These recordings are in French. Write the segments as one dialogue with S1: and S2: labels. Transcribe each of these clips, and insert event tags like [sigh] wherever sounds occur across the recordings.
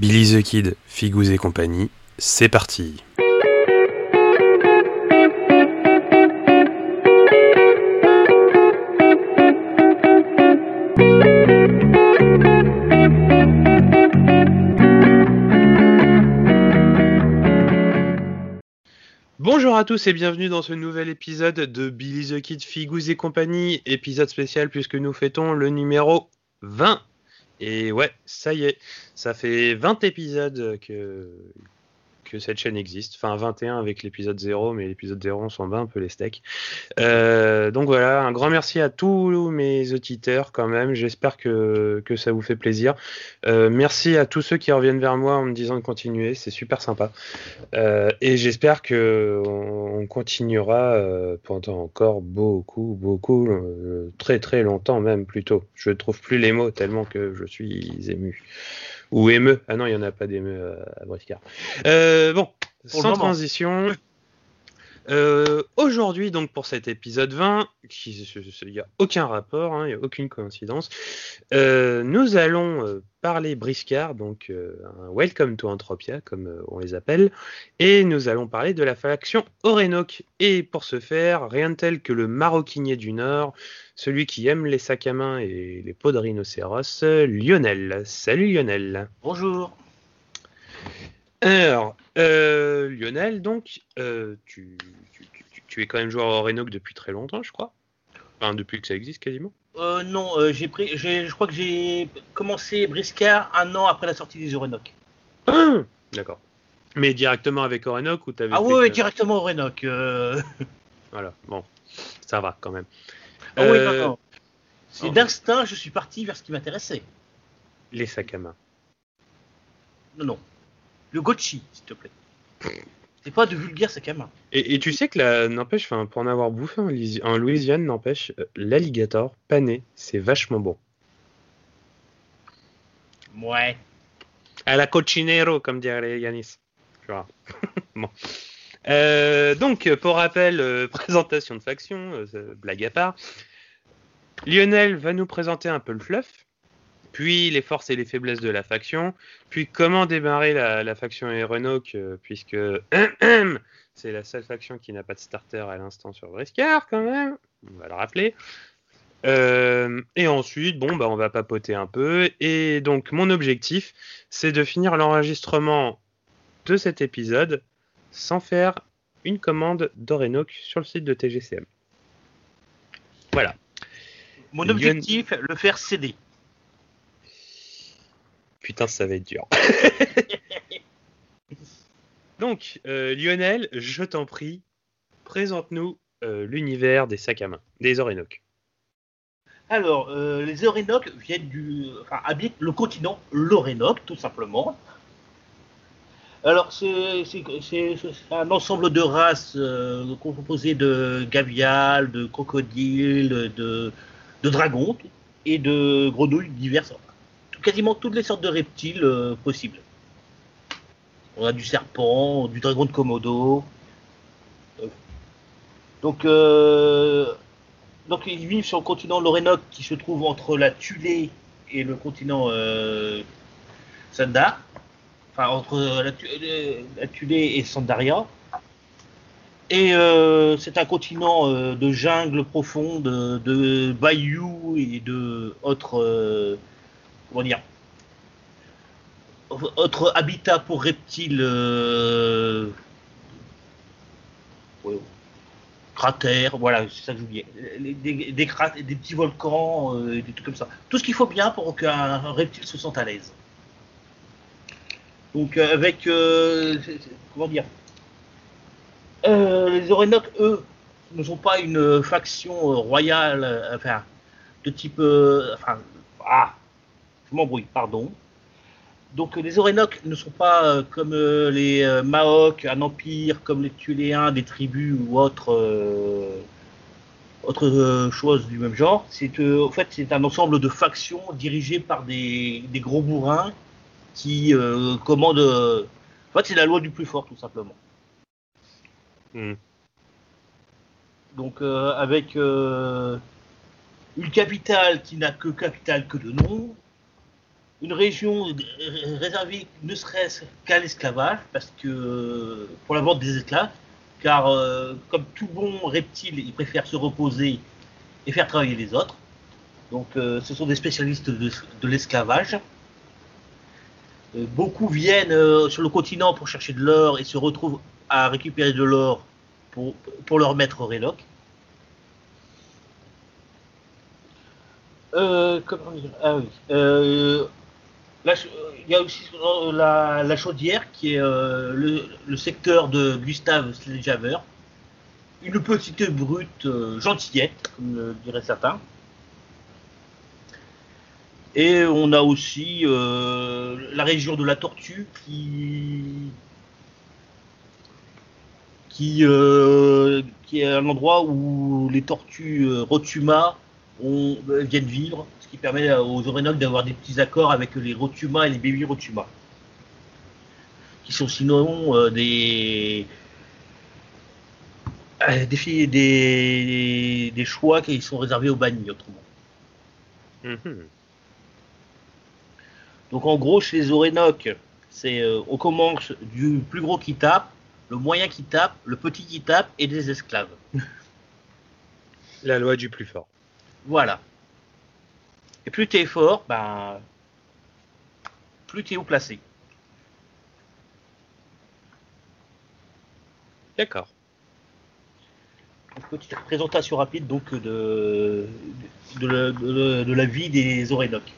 S1: Billy the Kid, Figous et compagnie, c'est parti. Bonjour à tous et bienvenue dans ce nouvel épisode de Billy the Kid, Figous et compagnie, épisode spécial puisque nous fêtons le numéro 20. Et ouais, ça y est, ça fait 20 épisodes que, que cette chaîne existe. Enfin, 21 avec l'épisode 0, mais l'épisode 0, on s'en bat un peu les steaks. Euh, donc voilà, un grand merci à tous mes auditeurs quand même. J'espère que, que ça vous fait plaisir. Euh, merci à tous ceux qui reviennent vers moi en me disant de continuer, c'est super sympa. Euh, et j'espère que on, continuera pendant encore beaucoup, beaucoup, très très longtemps même plutôt. Je trouve plus les mots tellement que je suis ému. Ou émeu. Ah non, il n'y en a pas d'émeu à Briscard. Euh, bon,
S2: Pour
S1: sans transition. [laughs] Euh, Aujourd'hui, donc pour cet épisode 20, qui- il n'y a aucun rapport, hein, il n'y a aucune coïncidence, euh, nous allons euh, parler Briscard, donc Welcome to Entropia, comme on les appelle, et nous allons parler de la faction Orenok. Et pour ce faire, rien de tel que le maroquinier du Nord, celui qui aime les sacs à main et les peaux de rhinocéros, Lionel. Salut Lionel.
S2: Bonjour.
S1: Alors, euh, Lionel, donc, euh, tu, tu, tu- tu es quand même joueur à Orenok depuis très longtemps, je crois. Enfin, depuis que ça existe quasiment.
S2: Euh, non, euh, j'ai pris, je crois que j'ai commencé Briscard un an après la sortie des Orenok.
S1: Ah D'accord. Mais directement avec Orenok ou t'avais
S2: Ah
S1: fait
S2: ouais, directement Orenok. Euh...
S1: Voilà, bon, ça va quand même.
S2: Ah oui, non, non. C'est
S1: non.
S2: d'instinct, je suis parti vers ce qui m'intéressait.
S1: Les sacs à main.
S2: Non, non. Le Gochi, s'il te plaît. C'est pas de vulgaire main.
S1: Et, et tu sais que là, n'empêche, pour en avoir bouffé en, en Louisiane, n'empêche, euh, l'alligator pané, c'est vachement bon.
S2: Ouais.
S1: À la cochinero, comme dirait Yanis. Tu vois. [laughs] bon. Euh, donc, pour rappel, euh, [laughs] présentation de faction, euh, blague à part. Lionel va nous présenter un peu le fluff, puis les forces et les faiblesses de la faction, puis comment démarrer la, la faction Aeronauc, euh, puisque [clears throat] c'est la seule faction qui n'a pas de starter à l'instant sur Briscard, quand même. On va le rappeler. Euh, et ensuite, bon, bah, on va papoter un peu. Et donc, mon objectif, c'est de finir l'enregistrement de cet épisode sans faire une commande d'Orenok sur le site de TGCM. Voilà.
S2: Mon objectif, le faire céder.
S1: Putain, ça va être dur. [laughs] Donc, euh, Lionel, je t'en prie, présente-nous euh, l'univers des sacs à main, des Orenok.
S2: Alors, euh, les Orenok viennent du, enfin, habitent le continent l'Orenok, tout simplement. Alors, c'est c'est- c'est- c'est un ensemble de races euh, composées de gaviales, de crocodiles, de, de dragons et de grenouilles diverses. Quasiment toutes les sortes de reptiles euh, possibles. On a du serpent, du dragon de Komodo. Euh, Donc, euh, donc ils vivent sur le continent Lorénoc qui se trouve entre la Tulée et le continent euh, Sandar. Enfin, entre la, la Tulée et Sandaria. Et c'est un continent de jungle profonde, de, de bayous et de autres, comment dire, autres habitats pour reptiles. euh, cratères, voilà, c'est ça que j'oubliais. Des, petits volcans, euh, des trucs comme ça. Tout ce qu'il faut bien pour qu'un reptile se sente à l'aise. Donc euh, avec, euh, comment dire, les Orenok, eux, ne sont pas une faction royale, enfin, de type, enfin, ah, je m'embrouille, pardon. Donc euh, les Orenok ne sont pas euh, comme euh, les euh, Maok, un empire, comme les Tuléens, des tribus ou autres, euh, choses du même genre. C'est en fait c'est un ensemble de factions dirigées par des, des gros bourrins qui commandent. en fait c'est la loi du plus fort tout simplement.
S1: Hmm.
S2: Donc avec une capitale qui n'a que capitale que de nom, une région réservée ne serait-ce qu'à l'esclavage, parce que pour la vente des esclaves, car euh, comme tout bon reptile, il préfère se reposer et faire travailler les autres. Donc euh, ce sont des spécialistes de, l'esclavage. Euh, beaucoup viennent sur le continent pour chercher de l'or et se retrouvent à récupérer de l'or pour, pour leur maître Réloc. comment dire? Ah oui. Il y a aussi la, chaudière qui est le, secteur de Gustave Sledgehammer, une petite brute euh, gentillette, comme le diraient certains. Et on a aussi euh, la région de la Tortue euh, qui est un endroit où les tortues Rotuma viennent vivre, ce qui permet aux Orénoques d'avoir des petits accords avec les Rotuma et les bébés Rotuma, qui sont sinon des, euh, des, des, des, choix qui sont réservés aux bannis autrement. Mhm. Donc en gros, chez les Orénoques, c'est euh, on commence du plus gros qui tape, le moyen qui tape, le petit qui tape et des esclaves. [laughs]
S1: La loi du plus fort.
S2: Voilà. Et plus tu es fort, ben, plus tu es haut placé.
S1: D'accord
S2: petite présentation rapide donc de, de, la, vie des Orénoques.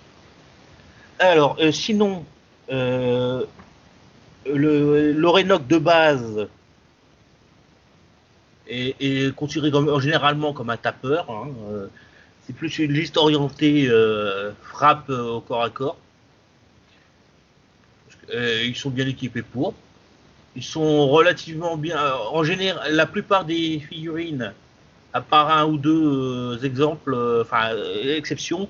S2: Alors, euh, sinon, euh, l'Orénoque de base est, considéré comme, généralement comme un tapeur. Hein, euh, c'est plus une liste orientée euh, frappe au corps à corps. ils sont bien équipés pour. Ils sont relativement bien. Euh, en général, la plupart des figurines, à part un ou deux euh, exemples, euh, enfin exceptions,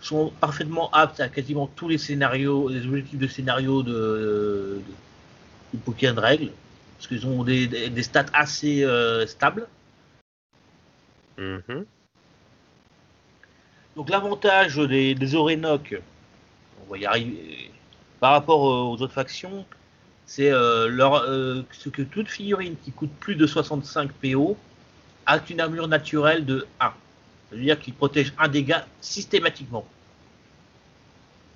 S2: sont parfaitement aptes à quasiment tous les scénarios, les objectifs de scénario de, du bouquin de règles, parce qu'ils ont des, stats assez stables. Mm-hmm. Donc l'avantage des, des Orénoques, on va y arriver, par rapport aux autres factions, c'est euh, euh, ce que toute figurine qui coûte plus de 65 PO a une armure naturelle de 1. C'est-à-dire qu'il protège un dégât systématiquement.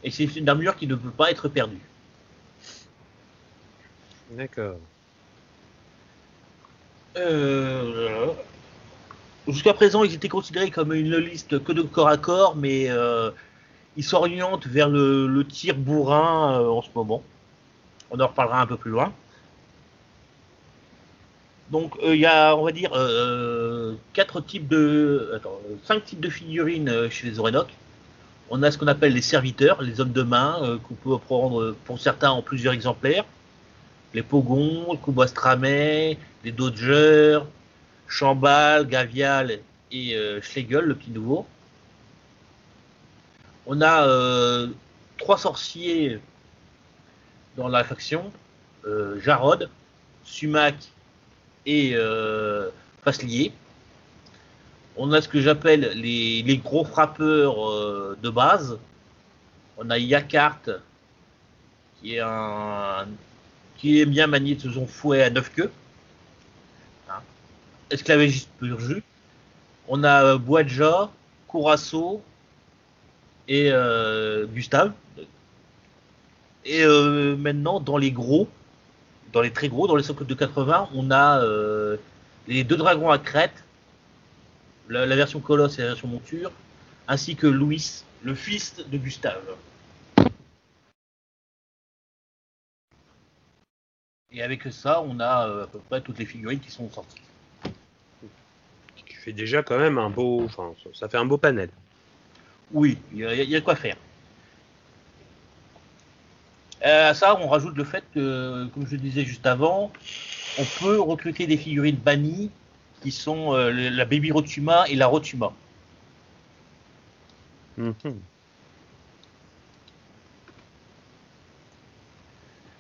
S2: Et c'est une armure qui ne peut pas être perdue.
S1: D'accord.
S2: Euh, jusqu'à présent, ils étaient considérés comme une liste que de corps à corps, mais ils s'orientent vers le tir bourrin en ce moment. On en reparlera un peu plus loin. Donc euh, il y a, on va dire, euh, quatre types de, cinq types de figurines euh, chez les Orénoques. On a ce qu'on appelle les serviteurs, les hommes de main, qu'on peut prendre pour certains en plusieurs exemplaires. Les Pogons, le Kubastramet, les Dodgers, Chambal, Gavial et Schlegel, le petit nouveau. On a trois sorciers dans la faction euh, Jarod, Sumac et euh, Faslier. On a ce que j'appelle les, gros frappeurs euh, de base. On a Yakart, qui est bien manier de son fouet à neuf queues. Esclavagiste pur jus. On a Boadja, Curaçao et Gustave, et euh, maintenant, dans les gros, dans les très gros, dans les socles de 80, on a euh, les deux dragons à crête, la, version colosse et la version monture, ainsi que Louis, le fils de Gustave. Et avec ça, on a euh, à peu près toutes les figurines qui sont sorties.
S1: Tu fais déjà quand même un beau, enfin, ça fait un beau panel.
S2: Oui, il y, y, a de quoi faire. Euh, à ça, on rajoute le fait que, comme je disais juste avant, on peut recruter des figurines bannies qui sont euh, la Baby Rotuma et la Rotuma. Mhm.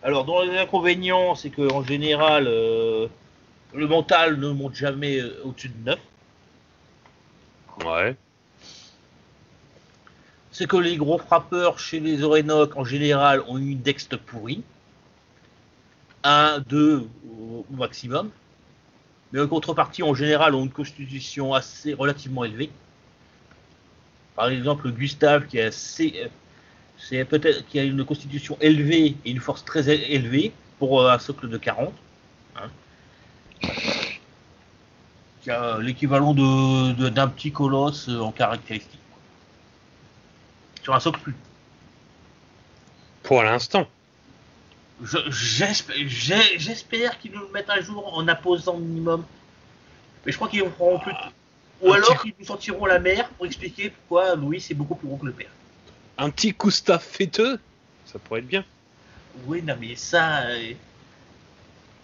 S2: Alors, dans les inconvénients, c'est qu'en général, euh, le mental ne monte jamais au-dessus de 9.
S1: Ouais.
S2: c'est que les gros frappeurs chez les Orénoques, en général, ont une dexte pourrie. 1, 2 au maximum. Mais en contrepartie, en général, ont une constitution assez relativement élevée. Par exemple, Gustave, qui, peut-être, a une constitution élevée et une force très élevée pour euh, un socle de 40. Hein. Qui a l'équivalent de, d'un petit colosse en caractéristique. Sur un socle plus.
S1: Pour l'instant.
S2: j'espère, qu'ils nous le mettent à jour en imposant minimum. Mais je crois qu'ils feront plus. Ou alors qu'ils nous sortiront la mer pour expliquer pourquoi Louis c'est beaucoup plus gros que le père.
S1: Un petit Gustave fêteux, ça pourrait être bien.
S2: Oui, non, mais ça. Euh,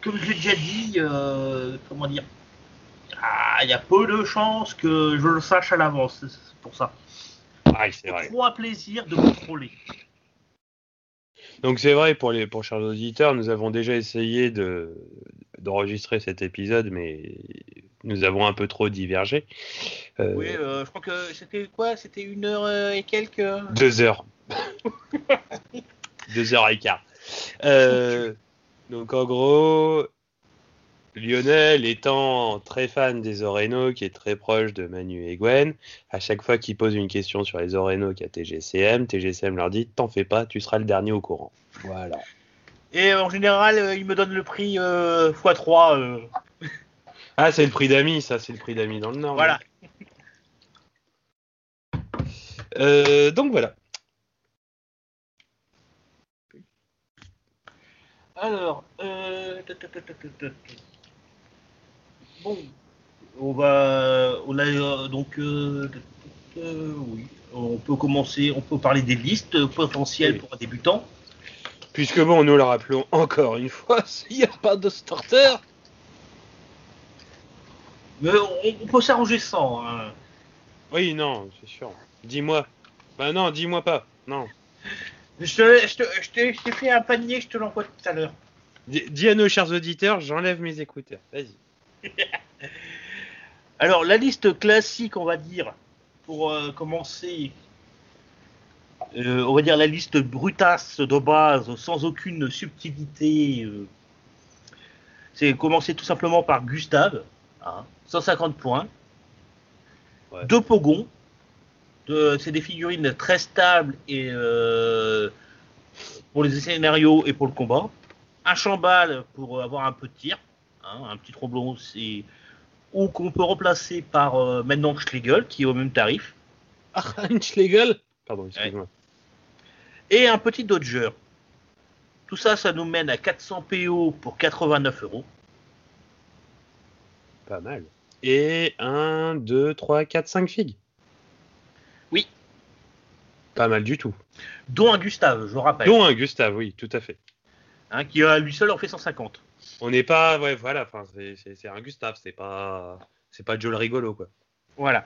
S2: comme je l'ai déjà dit, euh, comment dire ah, Il y a peu de chances que je le sache à l'avance, c'est pour ça.
S1: Ah, c'est vrai.
S2: Trop un plaisir de contrôler.
S1: Donc c'est vrai pour les pour chers auditeurs, nous avons déjà essayé de d'enregistrer cet épisode, mais nous avons un peu trop divergé.
S2: Euh, oui, euh, je crois que c'était quoi? C'était une heure euh, et quelques
S1: Deux heures. [laughs] Deux heures et quart. donc en gros, Lionel étant très fan des Oréno, qui est très proche de Manu et Gwen, à chaque fois qu'il pose une question sur les Oréno qui a TGCM, TGCM leur dit T'en fais pas, tu seras le dernier au courant. Voilà.
S2: Et en général, il me donne le prix x3. [laughs]
S1: Ah, c'est le prix d'amis, ça, c'est le prix d'amis dans le Nord.
S2: Voilà.
S1: Euh, donc voilà.
S2: Alors, euh, bon, on va, on a euh, donc, oui, on peut commencer, on peut parler des listes potentielles pour un débutant.
S1: Puisque bon, nous le rappelons encore une fois, [laughs] il n'y a pas de starter.
S2: Mais on, peut s'arranger sans. Hein.
S1: Oui, non, c'est sûr. Dis-moi. Bah non, dis-moi pas. Non.
S2: Je t'ai fait un panier, je te l'envoie tout à l'heure.
S1: Dis à nos chers auditeurs, j'enlève mes écouteurs. Vas-y. [laughs]
S2: Alors, la liste classique, on va dire, pour euh, commencer, euh, on va dire la liste brutasse de base, sans aucune subtilité. Euh, c'est commencer tout simplement par Gustave. Hein. 150 points. Deux pogons. c'est des figurines très stables et pour les scénarios et pour le combat. Un chambal pour avoir un peu de tir, hein, un petit tromblon ou qu'on peut remplacer par euh, maintenant Schlegel qui est au même tarif.
S1: Ah, un [laughs] Schlegel Pardon, excuse-moi.
S2: Et un petit Dodger. Tout ça, ça nous mène à 400 PO pour 89 euros.
S1: Pas mal et 1, 2, 3, 4, 5 figues.
S2: Oui.
S1: Pas mal du tout.
S2: Dont un Gustave, je rappelle.
S1: Dont un Gustave, oui, tout à fait.
S2: Hein, qui à lui seul en fait 150.
S1: On n'est pas, ouais, voilà, c'est un Gustave, c'est pas, c'est pas Joe le rigolo, quoi.
S2: Voilà.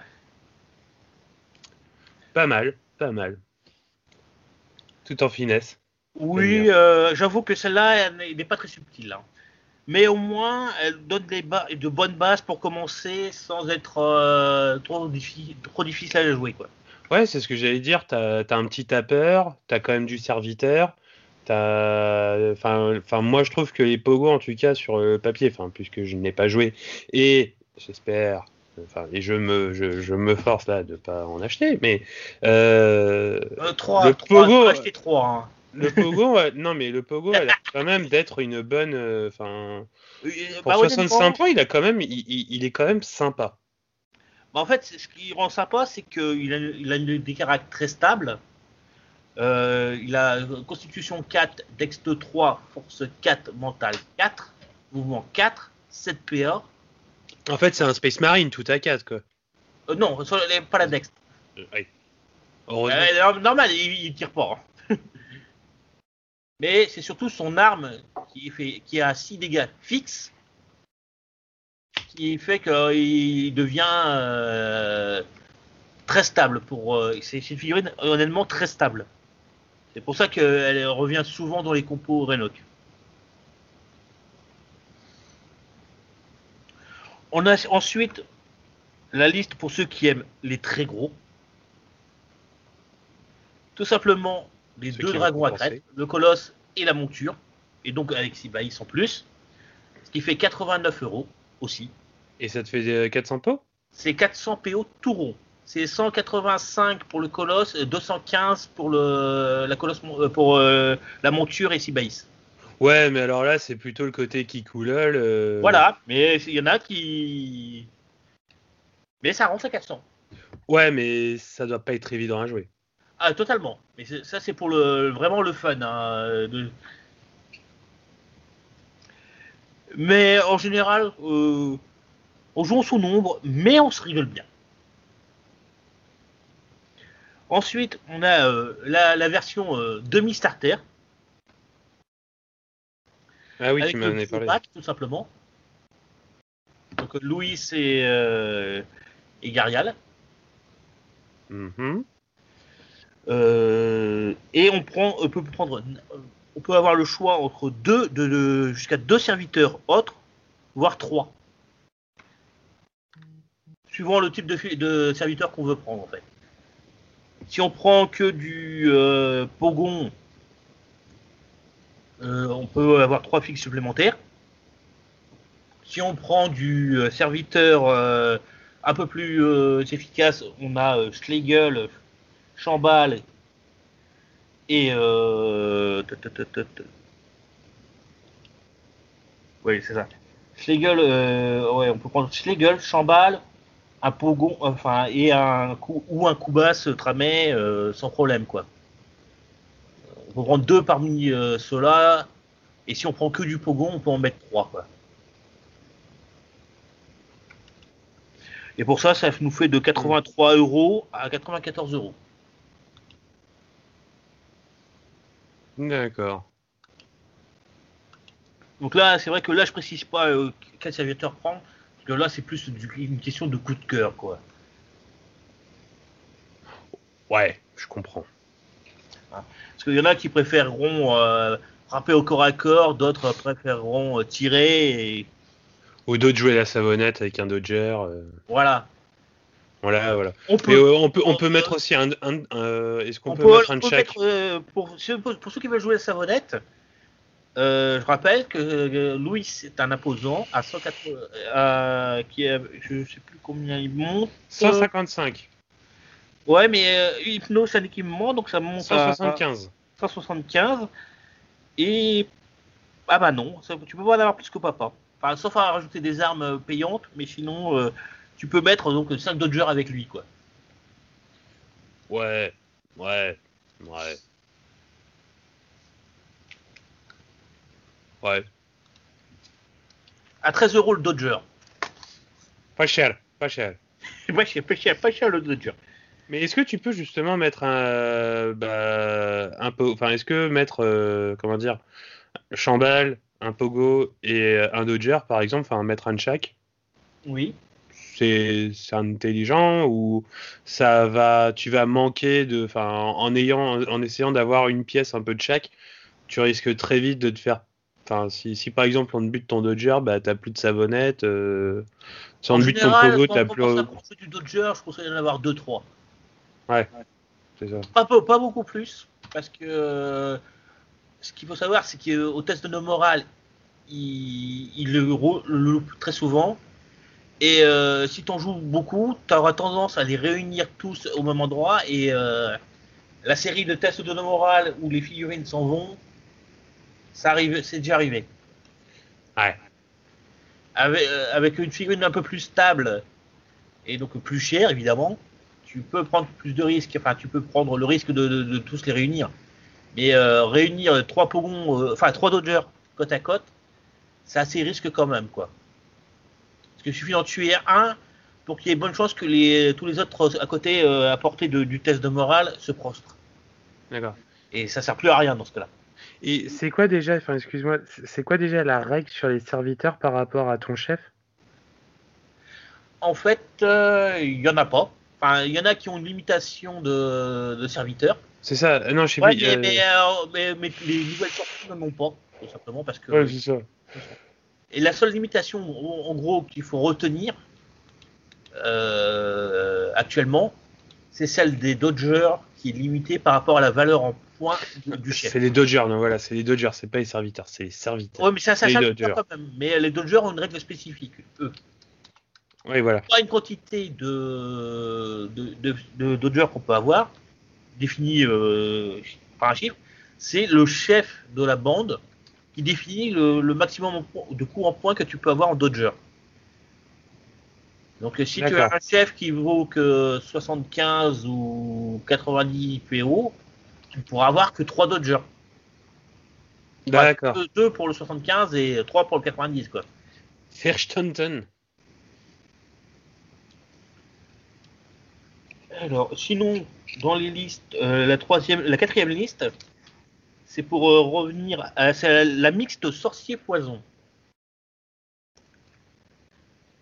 S1: Pas mal, pas mal. Tout en finesse.
S2: Oui, euh, j'avoue que celle-là, elle n'est pas très subtile. Hein mais au moins elle donne des de bonnes bases pour commencer sans être euh, trop, difficile, trop difficile à jouer. Quoi.
S1: Ouais, c'est ce que j'allais dire. Tu as, un petit tapeur, tu as quand même du serviteur. Enfin, enfin, moi je trouve que les Pogo, en tout cas sur le papier, enfin, puisque je n'ai pas joué, et j'espère, enfin, et je me, je, me force là de pas en acheter, mais euh,
S2: euh 3, [laughs] le Pogo, acheter 3. Hein.
S1: Le Pogo, non mais le Pogo a l'air quand même d'être une bonne. Euh, enfin, pour 65 bah, points, il a quand même, il, est quand même sympa.
S2: Bah, en fait, ce qui rend sympa, c'est qu'il a, il a des caractères très stables. Euh, il a constitution 4, dexte 3, force 4, mental 4, mouvement 4, 7 PA.
S1: En fait, c'est un Space Marine tout à 4, quoi.
S2: Euh, non, pas la dexte. oui. normal, il, il, tire pas. Hein. [laughs] mais c'est surtout son arme qui, fait, qui a 6 dégâts fixes qui fait qu'il devient euh, très stable. Pour, euh, c'est une figurine honnêtement très stable. C'est pour ça qu'elle revient souvent dans les compos Renok. On a ensuite la liste pour ceux qui aiment les très gros. Tout simplement les
S1: Ceux
S2: deux dragons à crête, le colosse et la monture, et donc avec 6 baïs en plus, ce qui fait 89 euros aussi.
S1: Et ça te fait euh, 400 pots
S2: C'est 400 PO tout rond. C'est 185 pour le colosse, et 215 pour le la colosse euh, pour euh, la monture et 6 baïs.
S1: Ouais, mais alors là, c'est plutôt le côté qui coulole. euh,
S2: Voilà, mais il y en a qui. Mais ça rentre à 400.
S1: Ouais, mais ça doit pas être évident à jouer.
S2: Ah, totalement. Mais ça, c'est pour le vraiment le fun. hein, de- Mais en général, euh, on joue en son nombre, mais on se rigole bien. Ensuite, on a euh, la, la version euh, demi-starter.
S1: Ah oui,
S2: avec
S1: tu m'en avais parlé.
S2: pack, tout simplement. Donc Louis et, euh, et Garial.
S1: Mhm.
S2: Euh, et on prend, on peut prendre, on peut avoir le choix entre deux, de, de- jusqu'à deux serviteurs autres, voire trois, suivant le type de serviteur qu'on veut prendre en fait. Si on prend que du euh, Pogon, euh, on peut avoir trois fixes supplémentaires. Si on prend du euh, serviteur un peu plus efficace, on a Schlegel, Chambal et. Oui, c'est ça. Schlegel, ouais, on peut prendre Schlegel, Chambal, un Pogon, enfin, et un coup ou un Koubas Tramet euh, sans problème, quoi. On peut prendre deux parmi euh, ceux-là, et si on prend que du Pogon, on peut en mettre trois, quoi. Et pour ça, ça nous fait de 83 euros à 94 euros.
S1: D'accord.
S2: Donc là, c'est vrai que là, je précise pas euh, quel serviteur prendre, parce que là, c'est plus du- une question de coup de cœur, quoi.
S1: Ouais, je comprends.
S2: Parce qu'il y en a qui préféreront euh, frapper au corps à corps, d'autres préféreront euh, tirer, et
S1: Ou d'autres jouer la savonnette avec un Dodger. euh,
S2: voilà.
S1: Voilà, voilà.
S2: On
S1: Mais
S2: peut,
S1: euh, on peut, on peut mettre aussi un. un- un- Est-ce qu'on
S2: on
S1: peut,
S2: peut-
S1: mettre un check?
S2: mettre, euh, pour, ceux, pour ceux qui veulent jouer la savonnette, euh, je rappelle que euh, Louis est un imposant à 180, euh, qui est, je sais plus combien il monte.
S1: 155,
S2: Ouais, mais Hypno, c'est un équipement, donc ça monte à
S1: 175.
S2: 175. Et. Ah bah non, ça- tu peux pas en avoir plus que papa. Enfin, sauf à rajouter des armes payantes, mais sinon, tu peux mettre donc 5 Dodgers avec lui, quoi.
S1: Ouais, ouais, ouais. Ouais,
S2: À 13 euros le Dodger.
S1: pas cher, pas cher. [laughs]
S2: Ouais, c'est pas cher, pas cher le Dodger.
S1: Mais est-ce que tu peux justement mettre un, bah, un peu, enfin, est-ce que mettre, euh, comment dire, Chambal, un Pogo et un Dodger, par exemple, enfin, mettre un de chaque,
S2: Oui.
S1: c'est intelligent ou ça va, tu vas manquer de, enfin, en, en ayant, en essayant d'avoir une pièce un peu de chaque, tu risques très vite de te faire, enfin, si, si par exemple on te bute ton Dodger, bah t'as plus de savonnette, euh, si on
S2: En
S1: te bute ton Pogo, t'as plus,
S2: à construire du Dodger, je conseille d'en avoir 2-3.
S1: c'est ça.
S2: Pas, peu- pas beaucoup plus, parce que euh, ce qu'il faut savoir, c'est qu'au test de nos morales, il, il le, le loupe très souvent. Et euh, si tu en joues beaucoup, tu auras tendance à les réunir tous au même endroit. Et euh, la série de tests de nos morales où les figurines s'en vont, ça arrive, c'est déjà arrivé.
S1: Ouais.
S2: Avec, euh, avec une figurine un peu plus stable et donc plus chère, évidemment, tu peux prendre plus de risques. Enfin, tu peux prendre le risque de, de- de tous les réunir. Mais euh, réunir trois Pogons, euh, enfin trois Dodgers côte à côte, c'est assez risque quand même, quoi. Parce qu'il suffit d'en tuer un pour qu'il y ait bonne chance que les, tous les autres à côté, euh, à portée de- du test de morale, se prostrent.
S1: D'accord.
S2: Et ça sert plus à rien dans ce cas-là.
S1: Et c'est quoi déjà, enfin excuse-moi, c'est quoi déjà la règle sur les serviteurs par rapport à ton chef?
S2: En fait, euh, il y en a pas. Enfin, il y en a qui ont une limitation de, de serviteurs.
S1: C'est ça, euh, non, je sais
S2: Ouais, mais,
S1: euh,
S2: mais, euh, mais- mais les nouvelles sorties n'en ont pas, tout simplement parce que.
S1: ouais, c'est ça.
S2: Et la seule limitation, en gros, qu'il faut retenir euh, actuellement, c'est celle des Dodgers qui est limité par rapport à la valeur en points du, du chef.
S1: C'est les Dodgers, non, voilà, c'est les Dodgers, c'est pas les serviteurs, c'est les serviteurs.
S2: Ouais, mais ça, ça
S1: Les
S2: quand même. Mais les Dodgers ont une règle spécifique. Eux,
S1: Oui, voilà.
S2: pas une quantité de, de, de, de Dodgers qu'on peut avoir, définie euh, par un chiffre, c'est le chef de la bande qui définit le, le maximum de coups en points que tu peux avoir en Dodger. Donc si tu as un chef qui vaut que 75 ou 90 PO, tu pourras avoir que 3 Dodgers.
S1: D'accord.
S2: 2 pour le 75 et 3 pour le 90 quoi.
S1: Ferstanton.
S2: Alors, sinon, dans les listes, euh, la troisième, la quatrième liste, c'est pour euh, revenir à c'est la, la mixte sorcier poison.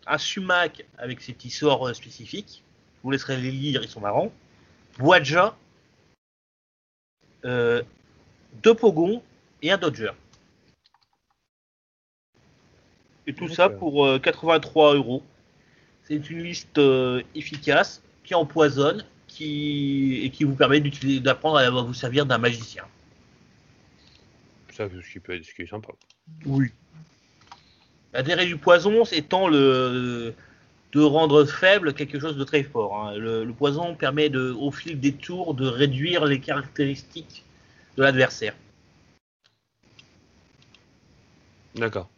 S2: Un sumac avec ses petits sorts euh, spécifiques. Je vous laisserai les lire, ils sont marrants. Boadja, euh, deux pogons et un dodger. Et tout ça pour euh, 83 euros. C'est une liste euh, efficace qui empoisonne qui, et qui vous permet d'apprendre à vous servir d'un magicien.
S1: Ça, ce qui peut être ce qui est sympa.
S2: Oui. L'intérêt du poison étant le, de rendre faible quelque chose de très fort. hein. Le, le poison permet de, au fil des tours de réduire les caractéristiques de l'adversaire.
S1: D'accord.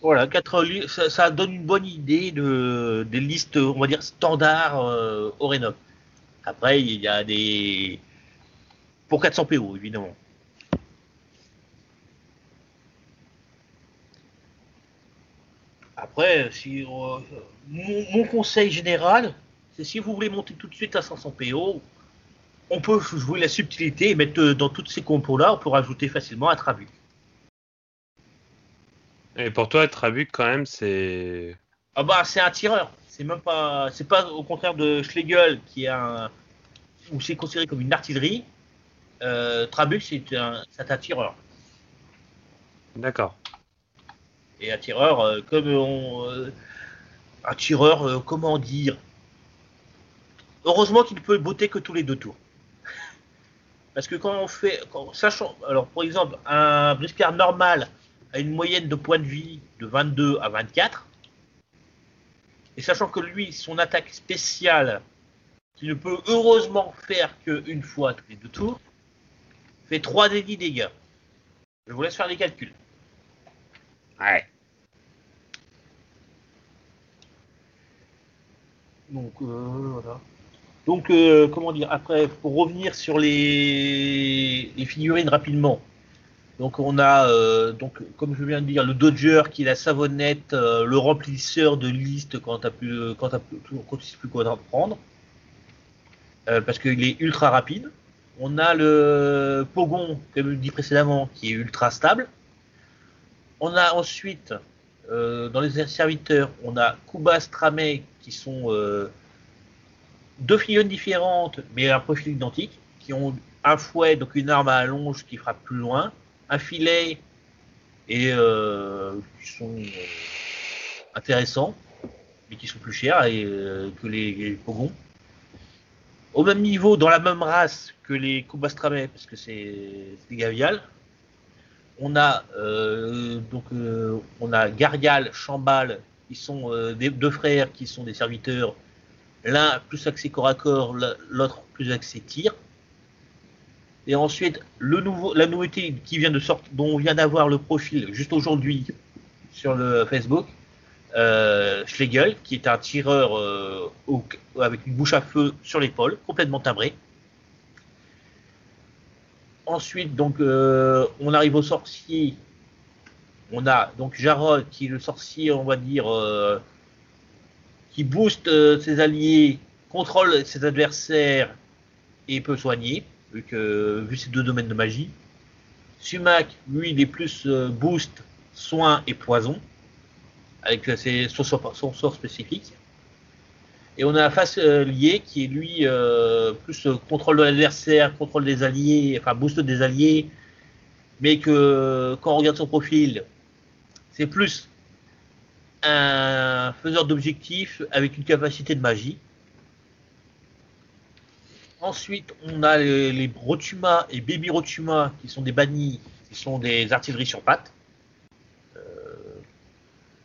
S2: Voilà, quatre ça, ça donne une bonne idée de, des listes, on va dire, standards euh, Orenok. Après, il y a des... Pour 400 PO, évidemment. Après, si, euh, mon, mon conseil général, c'est si vous voulez monter tout de suite à 500 PO, on peut jouer la subtilité et mettre euh, dans toutes ces compos-là, on peut rajouter facilement un trabuc.
S1: Et pour toi, Trabuc, quand même, c'est.
S2: Ah bah c'est un tireur. C'est même pas, c'est pas au contraire de Schlegel qui est un, où c'est considéré comme une artillerie. Euh, Trabuc c'est un, c'est un tireur.
S1: D'accord.
S2: Et un tireur euh, comme on, euh, un tireur, euh, comment dire? Heureusement qu'il ne peut botter que tous les deux tours. Parce que quand on fait, sachant, alors pour exemple, un briscard normal a une moyenne de points de vie de 22 à 24. Et sachant que lui, son attaque spéciale, qui ne peut heureusement faire qu'une fois tous les deux tours, fait 3 des 10 dégâts. Je vous laisse faire les calculs.
S1: Ouais.
S2: Donc, euh, voilà. Donc, euh, comment dire, après, pour revenir sur les, les figurines rapidement. Donc, on a, euh, donc, comme je viens de dire, le Dodger qui est la savonnette, le remplisseur de liste quand t'as plus, quand t'as plus, quand tu sais plus quoi en prendre. Parce qu'il est ultra rapide. On a le Pogon, comme je dit précédemment, qui est ultra stable. On a ensuite, euh, dans les serviteurs, on a Kuba Stramé, qui sont euh, deux figurines différentes, mais un profil identique, qui ont un fouet, donc une arme à allonge qui frappe plus loin, un filet, et euh, qui sont intéressants, mais qui sont plus chers et, que les, Pogons. Au même niveau, dans la même race que les Kubastrame, parce que c'est c'est des gaviales. On a euh, donc euh, on a Garial, Chambal, qui sont euh, deux frères qui sont des serviteurs. L'un plus axé corps à corps, la- l'autre plus axé tir. Et ensuite, la nouveauté qui vient de sortir, dont on vient d'avoir le profil juste aujourd'hui sur le Facebook, Schlegel, qui est un tireur avec une bouche à feu sur l'épaule, complètement timbré. Ensuite, donc, euh, on arrive au sorcier. On a donc Jarod, qui est le sorcier, on va dire, euh, qui booste euh, ses alliés, contrôle ses adversaires et peut soigner, vu que vu ces deux domaines de magie. Sumac, lui, il est plus boost, soin et poison avec ses, son, son sort spécifique. Et on a un face euh, lié qui est lui euh, plus euh, contrôle de l'adversaire, contrôle des alliés, enfin boost des alliés, mais que quand on regarde son profil, c'est plus un faiseur d'objectifs avec une capacité de magie. Ensuite, on a les, les Rotuma et Baby Rotuma qui sont des bannis, qui sont des artilleries sur pattes.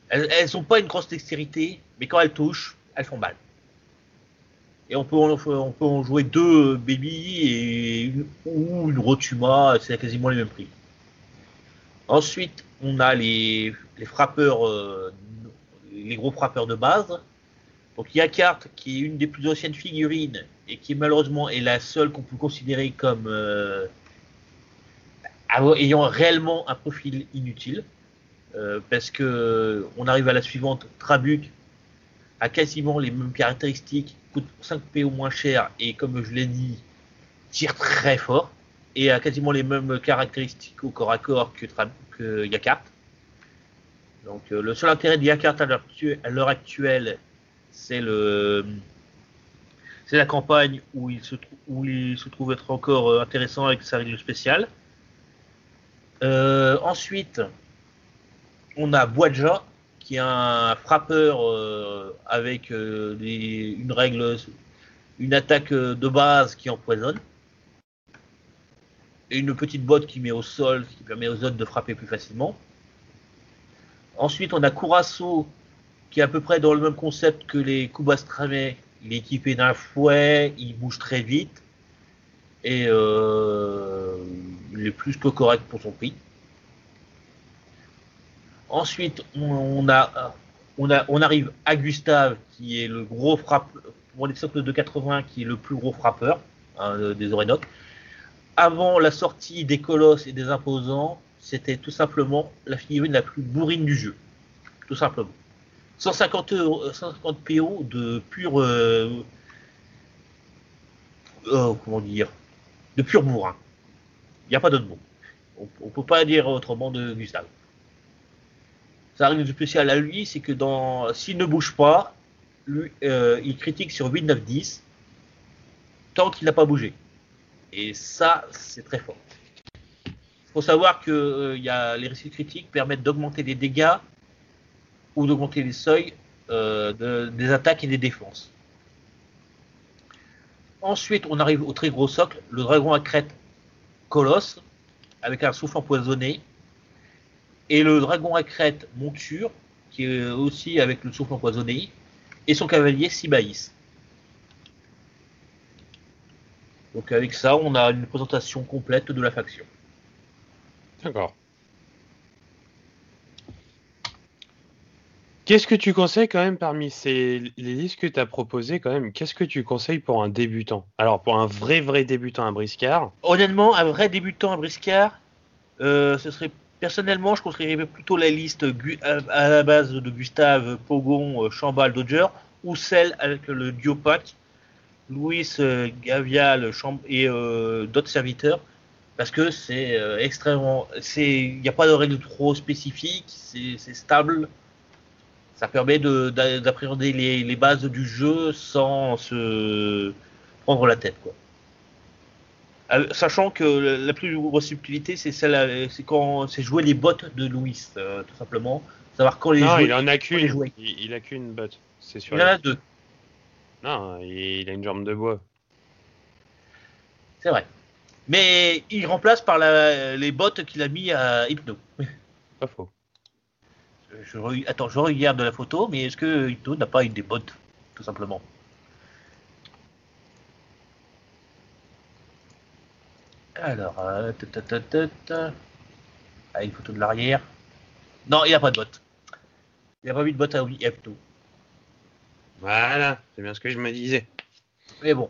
S2: Elles n'ont pas une grosse dextérité, mais quand elles touchent, elles font mal. Et on peut on peut en jouer deux Baby et ou une Rotuma, c'est quasiment les mêmes prix. Ensuite, on a les, les frappeurs, euh, les gros frappeurs de base. Donc Yakart, qui est une des plus anciennes figurines et qui malheureusement est la seule qu'on peut considérer comme euh, ayant réellement un profil inutile, euh, parce que on arrive à la suivante, Trabuc quasiment les mêmes caractéristiques, coûte 5 PO moins cher et comme je l'ai dit, tire très fort et a quasiment les mêmes caractéristiques au corps à corps que, que Yakart. Donc euh, le seul intérêt de Yakart à l'heure actuelle, c'est le c'est la campagne où il se, où il se trouve être encore euh, intéressant avec sa règle spéciale. Euh, ensuite, on a Boadja, qui est un frappeur euh, avec euh, une règle, une attaque euh, de base qui empoisonne. Et une petite botte qui met au sol, qui permet aux autres de frapper plus facilement. Ensuite, on a Kuraso, qui est à peu près dans le même concept que les Kubastrame. Il est équipé d'un fouet, il bouge très vite. Et il est plus que correct pour son prix. Ensuite, on, arrive à Gustave, qui est le gros frappeur, pour les de 80, qui est le plus gros frappeur hein, des Orénoques. Avant la sortie des Colosses et des Imposants, c'était tout simplement la figurine la plus bourrine du jeu. Tout simplement. 150, euros, 150 PO de pur. Euh, oh, comment dire De pur bourrin. Il n'y a pas d'autre mot. On ne peut pas dire autrement de Gustave. Ça arrive de spécial à lui, c'est que dans s'il ne bouge pas, lui, euh, il critique sur 8, 9, 10 tant qu'il n'a pas bougé. Et ça, c'est très fort. Il faut savoir que euh, y a, les récits critiques permettent d'augmenter les dégâts ou d'augmenter les seuils euh, de, des attaques et des défenses. Ensuite, on arrive au très gros socle, le dragon à crête colosse, avec un souffle empoisonné, et le dragon à crête monture, qui est aussi avec le souffle empoisonné, et son cavalier Sibaïs. Donc avec ça, on a une présentation complète de la faction.
S1: D'accord. Qu'est-ce que tu conseilles quand même parmi ces les listes que tu as proposées quand même? Qu'est-ce que tu conseilles pour un débutant? Alors pour un vrai vrai débutant à briscard?
S2: Honnêtement, un vrai débutant à briscard, euh, ce serait personnellement, je conseillerais plutôt la liste à la base de Gustave, Pogon, Chambal, Dodger, ou celle avec le duo pack Louis, Gavial et euh, d'autres serviteurs, parce que c'est euh, extrêmement, il n'y a pas de règles trop spécifiques, c'est, stable, ça permet de, d'appréhender les, les, bases du jeu sans se prendre la tête, quoi. Euh, sachant que la plus grosse subtilité, c'est celle, c'est quand c'est jouer les bottes de Louis, euh, tout simplement, savoir quand les
S1: non,
S2: jouer.
S1: il en a qu'une, il, il, a qu'une botte, c'est sûr.
S2: Il en a deux.
S1: Non, il a une jambe de bois.
S2: C'est vrai. Mais il remplace par la, les bottes qu'il a mis à Hypno. [laughs]
S1: Pas faux.
S2: Je, attends, je regarde la photo, mais est-ce que Hypno n'a pas une des bottes, tout simplement? Alors, euh, ah, une photo de l'arrière. Non, il n'y a pas de botte. Il n'y a pas mis de botte à Hypno.
S1: Voilà, c'est bien ce que je me disais.
S2: Mais bon.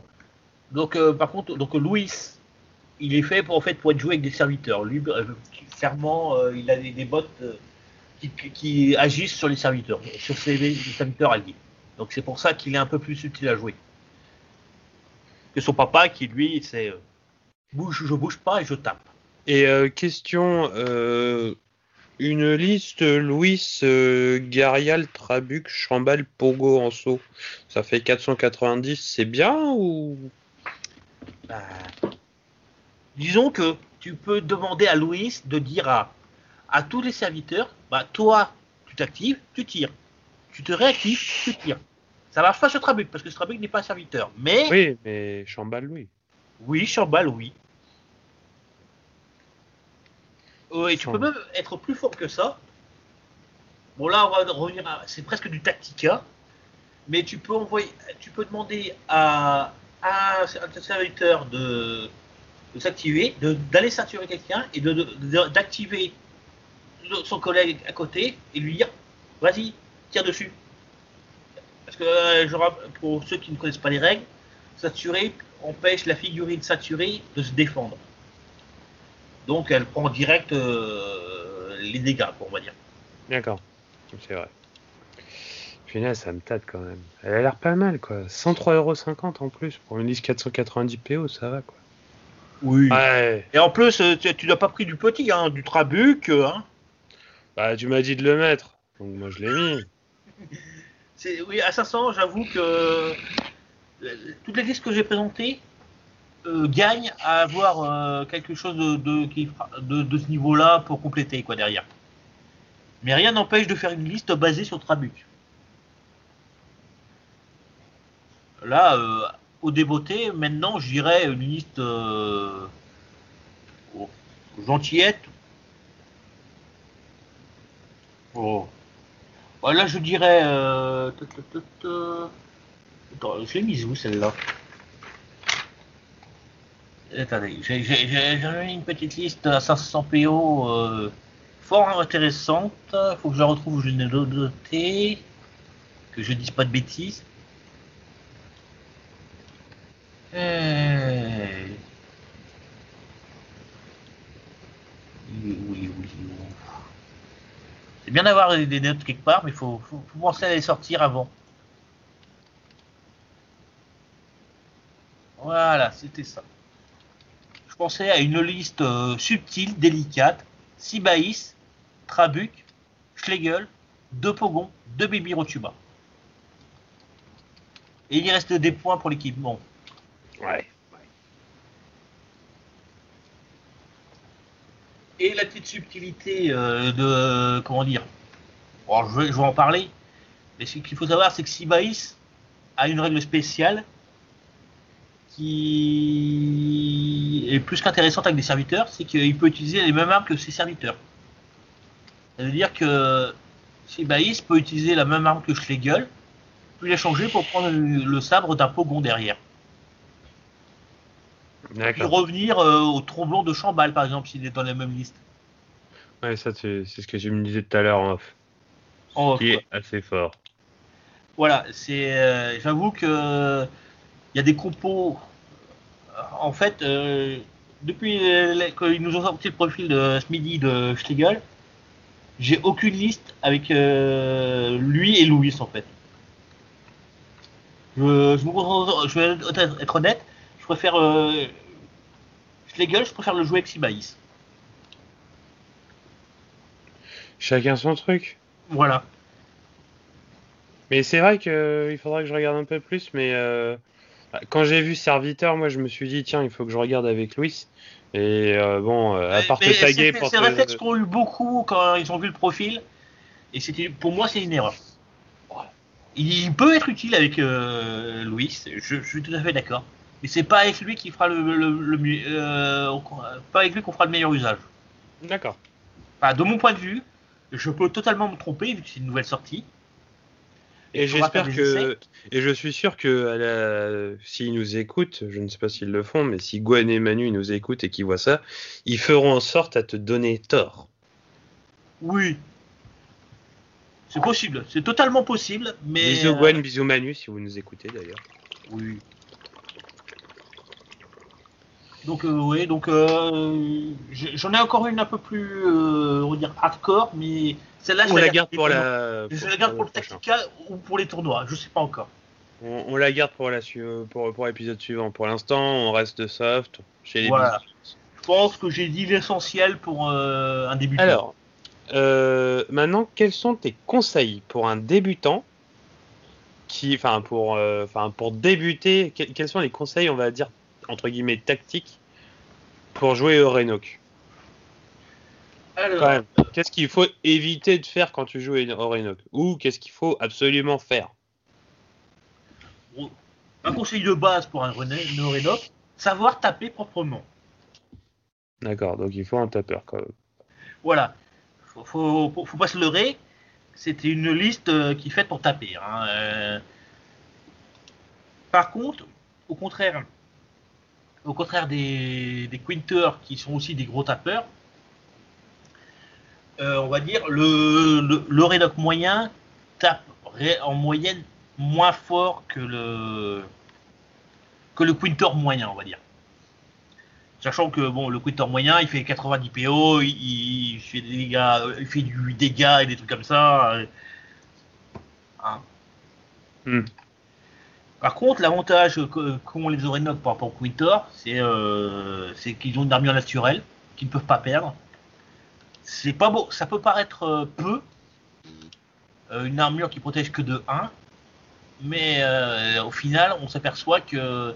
S2: Donc, euh, par contre, donc Louis, il est fait pour en fait pour être joué avec des serviteurs. Lui, euh, clairement, euh, il a des, des bots qui, qui, agissent sur les serviteurs, sur ses les serviteurs alliés. Donc c'est pour ça qu'il est un peu plus utile à jouer que son papa, qui lui, c'est bouge, je bouge pas et je tape.
S1: Et question, une liste Louis, euh, Garial, Trabuc, Chambal, Pogo en saut. Ça fait 490, c'est bien ou?
S2: Bah, Disons que tu peux demander à Louis de dire à, à tous les serviteurs, bah toi, tu t'actives, tu tires. Tu te réactives, tu tires. Ça marche pas sur Trabuc parce que Trabuc n'est pas un serviteur. Mais
S1: Oui, mais Chambal, oui.
S2: Oui, Chambal, oui. Oui, tu peux même être plus fort que ça. Bon là, on va revenir à... C'est presque du tactica. Mais tu peux envoyer... Tu peux demander à, à un serviteur de, de s'activer, d'aller saturer quelqu'un et de- de- d'activer son collègue à côté et lui dire vas-y, tire dessus. Parce que euh, je pour ceux qui ne connaissent pas les règles, saturer empêche la figurine saturée de se défendre. Donc elle prend direct euh, les dégâts, on va dire.
S1: D'accord. C'est vrai. Punaise, ça me tâte quand même. Elle a l'air pas mal, quoi. 103,50€ en plus. Pour une liste 490 PO, ça va, quoi.
S2: Oui.
S1: Ouais.
S2: Et en plus, euh, tu, tu n'as pas pris du petit, hein, du trabuc. euh, Hein.
S1: Bah, tu m'as dit de le mettre. Donc, moi, je l'ai mis. [laughs]
S2: C'est- Oui, à 500, j'avoue que toutes les listes que j'ai présentées euh, gagnent à avoir euh, quelque chose de, de, de- ce niveau-là pour compléter quoi derrière. Mais rien n'empêche de faire une liste basée sur Trabuc. Là, euh, au débeauté, maintenant, j'irais une liste gentillette. Oh. Là, je dirais. Je l'ai mise où celle-là Attendez, j'ai une petite liste à 500 PO euh, fort intéressante. Faut que je la retrouve je l'ai noté. Que je dise pas de bêtises. Euh... C'est bien d'avoir des des notes quelque part, mais il faut, faut, faut penser à les sortir avant. Voilà, c'était ça. Je pensais à une liste euh, subtile, délicate. Sibaïs, Trabuc, Schlegel, deux Pogons, deux Baby Rotuba. Et il y reste des points pour l'équipement.
S1: Ouais.
S2: Et la petite subtilité euh, de. Comment dire? Bon, je, vais, je vais en parler. Mais ce qu'il faut savoir, c'est que Sibaïs a une règle spéciale qui est plus qu'intéressante avec des serviteurs c'est qu'il peut utiliser les mêmes armes que ses serviteurs. Ça veut dire que Sibaïs peut utiliser la même arme que Schlegel, puis la changer pour prendre le, sabre d'un pogon derrière. Puis revenir euh, au tromblon de Chambal, par exemple, s'il est dans la même liste.
S1: Ouais, ça, c'est ce que tu me disais tout à l'heure en off.
S2: En off,
S1: Qui est assez fort.
S2: Voilà, c'est. euh, J'avoue que il y a des compos. euh, En fait, euh, depuis qu'ils nous ont sorti le profil de ce midi de Schlegel, j'ai aucune liste avec euh, lui et Louis en fait. Je, je, me je vais être, honnête, je préfère euh, Schlegel, je préfère le jouer avec Sibaïs.
S1: Chacun son truc.
S2: Voilà.
S1: Mais c'est vrai qu'il faudrait que je regarde un peu plus, mais euh, quand j'ai vu Serviteur, moi je me suis dit, tiens, il faut que je regarde avec Louis. Et euh, bon, euh, à part
S2: Mais
S1: te taguer pour
S2: C'est un réflexe qu'ont eu beaucoup quand ils ont vu le profil. Et c'était, pour moi, c'est une erreur. Il peut être utile avec euh, Louis, je, je suis tout à fait d'accord. Mais c'est pas avec lui qui fera le, le, le mieux, euh, pas avec lui qu'on fera le meilleur usage.
S1: D'accord.
S2: Enfin, de mon point de vue, je peux totalement me tromper vu que c'est une nouvelle sortie.
S1: Et j'espère que, et je suis sûr que la- s'ils nous écoutent, je ne sais pas s'ils le font, mais si Gwen et Manu nous écoutent et qu'ils voient ça, ils feront en sorte à te donner tort.
S2: Oui. C'est possible, c'est totalement possible, mais.
S1: bisous
S2: euh,
S1: Gwen, bisous Manu, si vous nous écoutez d'ailleurs.
S2: Oui. Donc, euh, oui, donc euh, j'en ai encore une un peu plus, euh, on va dire, hardcore, mais celle-là, je
S1: On la
S2: garde
S1: pour la.
S2: Je la garde pour le. Tactica ou pour les tournois, je sais pas encore.
S1: On, on la garde pour la pour, pour l'épisode suivant. Pour l'instant, on reste soft. Chez les
S2: Voilà. Je pense que j'ai dit l'essentiel pour euh, un débutant.
S1: Alors, euh, maintenant, quels sont tes conseils pour un débutant qui, enfin, pour, euh, enfin, pour débuter, que- quels sont les conseils, on va dire, entre guillemets, tactiques pour jouer au Renoc?
S2: Alors,
S1: qu'est-ce qu'il faut éviter de faire quand tu joues au Renoc Ou qu'est-ce qu'il faut absolument faire?
S2: Un conseil de base pour un Norénoc, savoir taper proprement.
S1: D'accord, donc il faut un tapeur quand même.
S2: Voilà. Faut, faut, faut, pas se leurrer. C'était une liste euh, qui est faite pour taper. Hein. Euh. Par contre, au contraire, au contraire des, des Quinters qui sont aussi des gros tapeurs, euh, on va dire le, le, moyen tape en moyenne moins fort que le que le Quinter moyen, on va dire. Sachant que bon, le Quinter moyen, il fait 90 PO, il, fait des dégâts, il fait du dégât et des trucs comme ça. Hein. Hmm. Par contre, l'avantage qu'ont les Orenok par rapport au Quinter, euh, c'est qu'ils ont une armure naturelle qu'ils ne peuvent pas perdre. C'est pas beau, ça peut paraître euh, peu, euh, une armure qui protège que de 1, mais euh, au final, on s'aperçoit que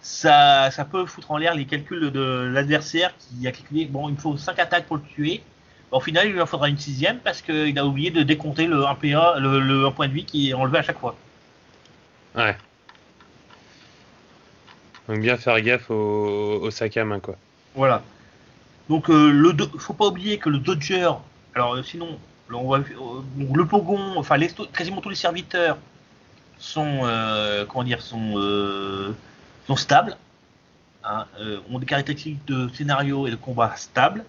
S2: ça, ça peut foutre en l'air les calculs de l'adversaire qui a calculé, bon, il me faut 5 attaques pour le tuer. Au final, il lui en faudra une sixième parce qu'il a oublié de décompter le 1 PA, le, 1 point de vie qui est enlevé à chaque fois.
S1: Ouais. Donc bien faire gaffe au, au sac à main, quoi.
S2: Voilà. Donc, euh, le faut pas oublier que le Dodger, alors euh, sinon, on va, le Pogon, enfin quasiment tous les serviteurs sont, euh, comment dire, sont, euh, sont stables, hein, euh, ont des caractéristiques de scénario et de combat stables.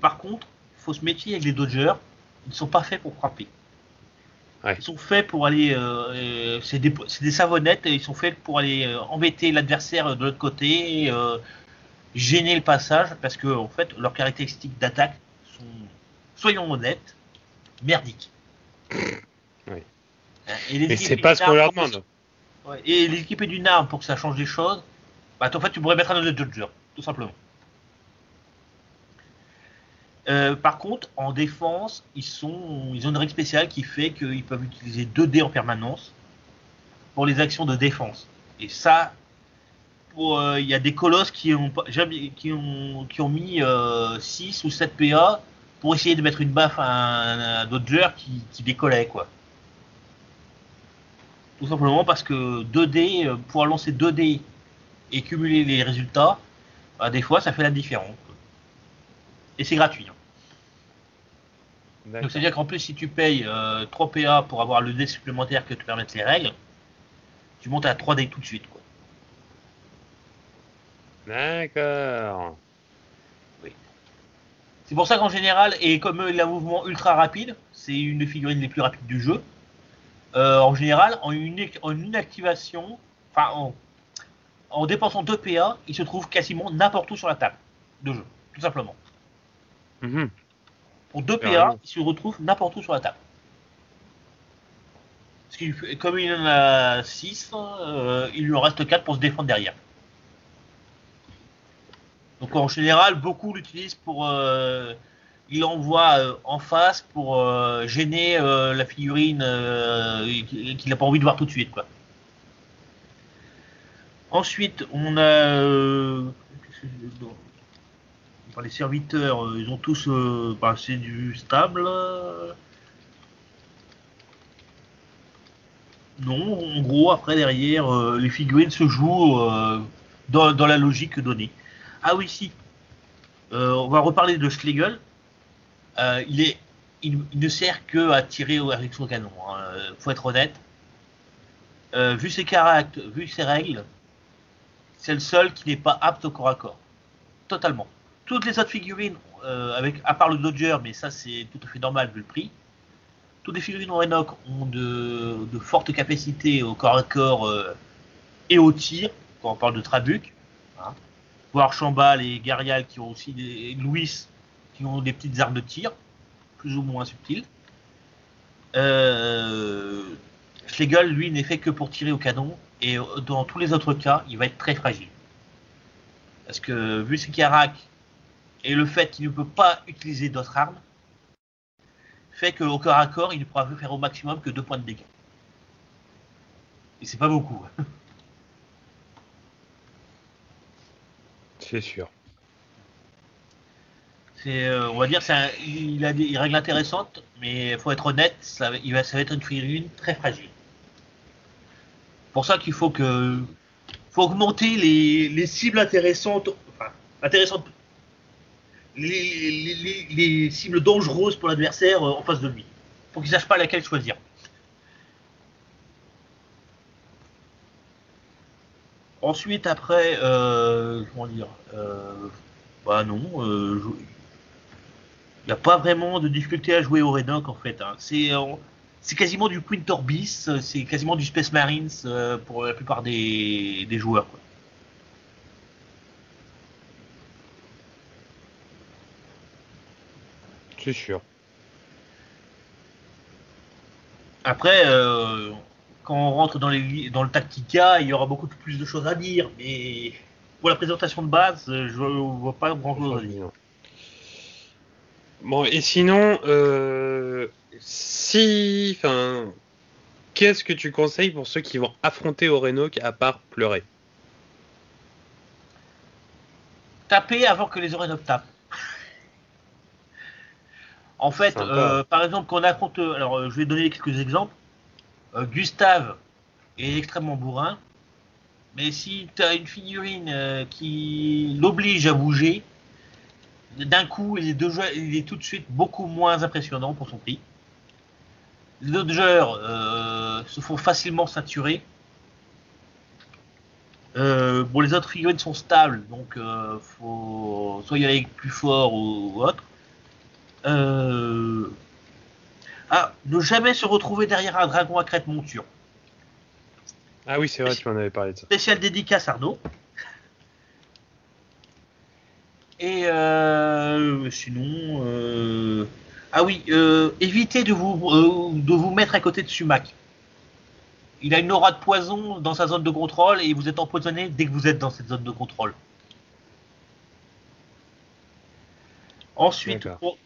S2: Par contre, il faut se méfier avec les Dodgers, ils ne sont pas faits pour frapper. Ils sont faits pour aller, c'est des, des, savonnettes, et ils sont faits pour aller embêter l'adversaire de l'autre côté, gêner le passage, parce que en fait, leurs caractéristiques d'attaque sont, soyons honnêtes, merdiques. [laughs]
S1: Mais c'est pas ce qu'on leur demande.
S2: Et l'équipe est d'une arme pour que ça change des choses. Bah, en fait, tu pourrais mettre un autre Dodger, tout simplement. Euh, par contre, en défense, ils, sont, ils ont une règle spéciale qui fait qu'ils peuvent utiliser 2 dés en permanence pour les actions de défense. Et ça, euh, il y a des colosses qui ont, qui ont, qui ont mis 6 euh, ou 7 PA pour essayer de mettre une baffe à un, Dodger qui, qui décollait, quoi. Tout simplement parce que 2D, euh, pouvoir lancer 2D et cumuler les résultats, bah, des fois ça fait la différence. Et c'est gratuit. Hein. Donc c'est-à-dire qu'en plus si tu payes 3 euh, PA pour avoir le dé supplémentaire que te permettent les règles, tu montes à 3D tout de suite.
S1: D'accord.
S2: Oui. C'est pour ça qu'en général, et comme il a un mouvement ultra rapide, c'est une des figurines les plus rapides du jeu, euh, en général, en une, en une activation, enfin, en, dépensant 2 PA, il se trouve quasiment n'importe où sur la table de jeu, tout simplement. Mhm. Pour 2 PA, il se retrouve n'importe où sur la table. comme il en a 6, euh, il lui en reste 4 pour se défendre derrière. Donc en général, beaucoup l'utilisent pour euh, il l'envoie euh, en face pour euh, gêner la figurine qu'il n'a pas envie de voir tout de suite. Quoi. Ensuite, on a les serviteurs, ils ont tous bah, c'est du stable. Non, en gros, après derrière, les figurines se jouent dans, la logique donnée. Ah oui, si. on va reparler de Schlegel. Euh, il, il, ne sert que à tirer avec son canon. Hein. Faut être honnête. Euh, vu ses caractères, vu ses règles, c'est le seul qui n'est pas apte au corps à corps. Totalement. Toutes les autres figurines, euh, à part le Dodger, mais ça c'est tout à fait normal vu le prix, toutes les figurines Enoch ont de, fortes capacités au corps à corps et au tir, quand on parle de Trabuc. Hein. Voire Chambal et Garial qui ont aussi des. Louis qui ont des petites armes de tir, plus ou moins subtiles. Euh, Schlegel, lui, n'est fait que pour tirer au canon, et dans tous les autres cas, il va être très fragile. Parce que vu ses caracs et le fait qu'il ne peut pas utiliser d'autres armes, fait qu'au corps à corps, il ne pourra faire au maximum que deux points de dégâts. Et c'est pas beaucoup. [laughs]
S1: C'est sûr.
S2: Euh, on va dire, il a des règles intéressantes, mais il faut être honnête, ça, il va, ça va être une figurine très fragile. pour ça qu'il faut que faut augmenter les, les cibles intéressantes, intéressantes, les, les- les- les cibles dangereuses pour l'adversaire euh, en face de lui. Faut qu'il sache pas laquelle choisir. Ensuite, après, euh, comment dire, euh, bah non, euh, il n'y a pas vraiment de difficulté à jouer au Rednock en fait. hein. C'est c'est quasiment du Queen Torbis, euh, c'est quasiment du Space Marines pour la plupart des, des joueurs. quoi.
S1: C'est sûr.
S2: Après, euh, quand on rentre dans, les, dans le Tactica, il y aura beaucoup plus de choses à dire, mais pour la présentation de base, euh, je vois pas grand chose à dire.
S1: Bon, et sinon, euh, si, enfin, qu'est-ce que tu conseilles pour ceux qui vont affronter Orenok à part pleurer?
S2: Taper avant que les Orenok tapent. En fait, euh, par exemple, quand on affronte, alors je vais donner quelques exemples. Euh, Gustave est extrêmement bourrin, mais si tu as une figurine euh, qui l'oblige à bouger, d'un coup, il est, tout de suite beaucoup moins impressionnant pour son prix. Les Dodgers euh, se font facilement saturer. Euh, bon, les autres figurines sont stables, donc faut soit y aller plus fort ou autre. Ah, ne jamais se retrouver derrière un dragon à crête monture.
S1: Ah oui, c'est vrai, tu m'en avais parlé de ça.
S2: Spécial dédicace Arnaud. Et euh, sinon, euh, ah oui, euh, évitez de vous de vous mettre à côté de Sumac. Il a une aura de poison dans sa zone de contrôle et vous êtes empoisonné dès que vous êtes dans cette zone de contrôle. Ensuite, pour,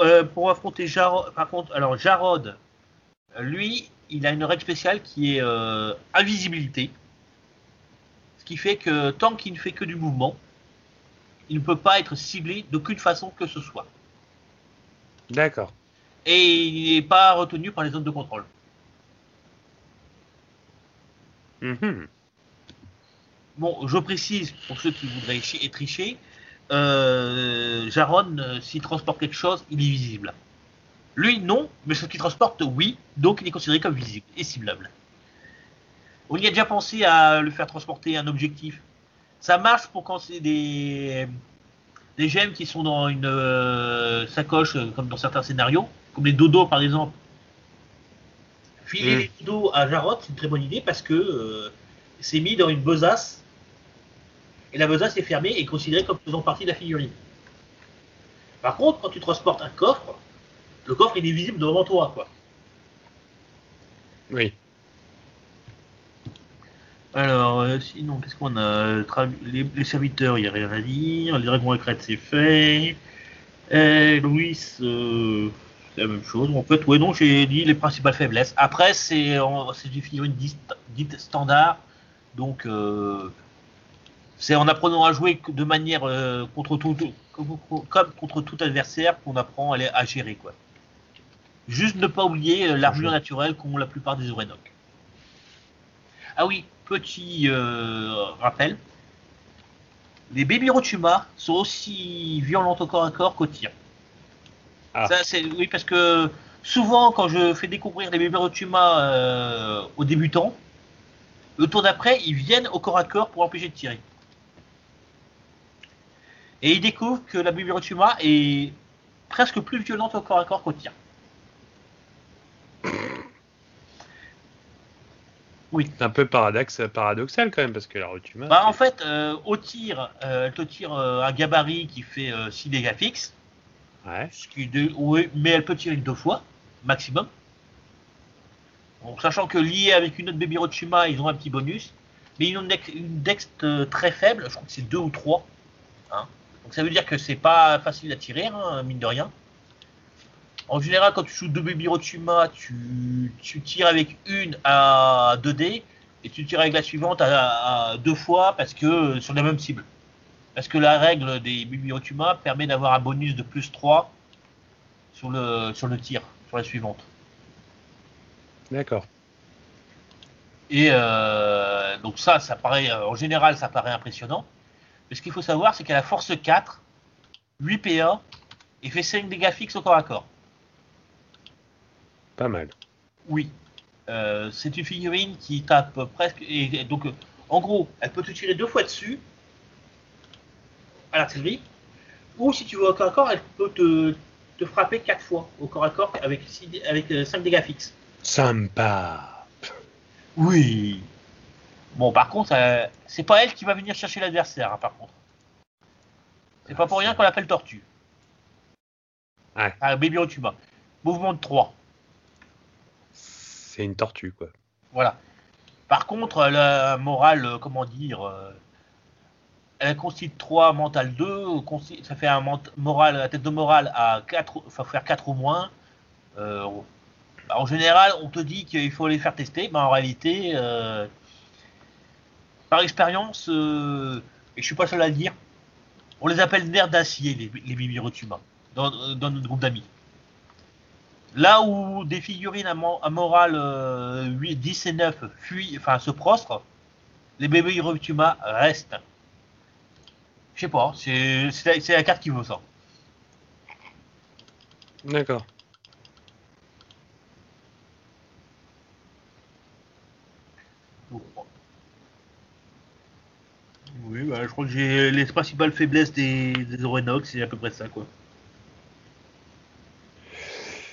S2: euh, pour affronter Jarod, par contre, alors Jarod, lui, il a une règle spéciale qui est euh, invisibilité. Ce qui fait que tant qu'il ne fait que du mouvement, il ne peut pas être ciblé d'aucune façon que ce soit.
S1: D'accord.
S2: Et il n'est pas retenu par les zones de contrôle.
S1: Mhm.
S2: Bon, je précise pour ceux qui voudraient tricher, euh, Jaron, euh, s'il transporte quelque chose, il est visible. Lui, non, mais ce qu'il transporte, oui, donc il est considéré comme visible et ciblable. On y a déjà pensé à le faire transporter un objectif. Ça marche pour quand c'est des, des gemmes qui sont dans une euh, sacoche, comme dans certains scénarios, comme les dodos par exemple. Filer
S1: Mm.
S2: les dodos à Jarod, c'est une très bonne idée parce que c'est mis dans une besace et la besace est fermée et considérée comme faisant partie de la figurine. Par contre, quand tu transportes un coffre, le coffre il est visible devant toi, quoi.
S1: Oui.
S2: Alors, euh, sinon, qu'est-ce qu'on a Tra- les, les serviteurs, il n'y a rien à dire. Les dragons à crête, c'est fait. Et Louis, euh, c'est la même chose. En fait, ouais, non, j'ai dit les principales faiblesses. Après, c'est figurines dites, dites standard. Donc, euh, c'est en apprenant à jouer de manière euh, contre tout, comme, contre tout adversaire qu'on apprend à, à gérer, quoi. Juste ne pas oublier euh, l'armure naturelle qu'ont la plupart des Orenok. Ah oui, petit euh, rappel. Les Baby Rotuma sont aussi violentes au corps à corps qu'au tir.
S1: Ah.
S2: Ça, c'est, oui, parce que souvent, quand je fais découvrir les Baby Rotuma euh, aux débutants, le tour d'après, ils viennent au corps à corps pour empêcher de tirer. Et ils découvrent que la Baby Rotuma est presque plus violente au corps à corps qu'au tir. [coughs]
S1: C'est un peu paradoxe, paradoxal quand même, parce que la Rotuma.
S2: Bah, en fait, euh, au tir, euh, elle te tire euh, un gabarit qui fait euh, 6 dégâts fixes,
S1: Ouais.
S2: ce qui de- oui, mais elle peut tirer deux fois, maximum. Sachant que lié avec une autre Baby Rochima, ils ont un petit bonus, mais ils ont une, dex- une dex très faible, je crois que c'est 2 ou 3. hein. Donc ça veut dire que c'est pas facile à tirer, hein, mine de rien. En général, quand tu joues deux Baby tu, tu tires avec une à 2D, et tu tires avec la suivante à, à deux fois parce que euh, sur la même cible. Parce que la règle des Bibliotuma permet d'avoir un bonus de plus 3 sur le, sur le tir, sur la suivante.
S1: D'accord.
S2: Et euh, donc ça, ça paraît, en général, ça paraît impressionnant. Mais ce qu'il faut savoir, c'est qu'elle a force 4, 8 PA, et fait 5 dégâts fixes au corps à corps.
S1: Pas mal.
S2: Oui. Euh, c'est une figurine qui tape presque. Et, donc, euh, en gros, elle peut te tirer deux fois dessus à l'artillerie. Ou si tu veux au corps à corps, elle peut te, te frapper quatre fois au corps à corps avec, six avec 5 dégâts fixes.
S1: Sympa.
S2: Oui. Bon, par contre, euh, c'est pas elle qui va venir chercher l'adversaire, hein, par contre. C'est pas pour rien qu'on l'appelle Tortue.
S1: Ouais.
S2: Ah, Otuma. Mouvement de 3.
S1: C'est une tortue, quoi.
S2: Voilà. Par contre, la morale, euh, comment dire, euh, elle constitue 3, mental 2, consti- ça fait un moral, la tête de morale à 4, faut faire 4 ou moins. Euh, en général, on te dit qu'il faut les faire tester, mais en réalité, euh, par expérience, euh, et je suis pas seul à le dire, on les appelle nerfs d'acier, les, les Bimirotuma, dans, notre groupe d'amis. Là où des figurines à, à morale euh, 8, 10 et 9 fuient, enfin se prostrent, les bébés Hirotuma restent. Je sais pas, c'est la, carte qui veut ça.
S1: D'accord.
S2: Oui, bah, je crois que j'ai les principales faiblesses des, des Orenox, c'est à peu près ça quoi.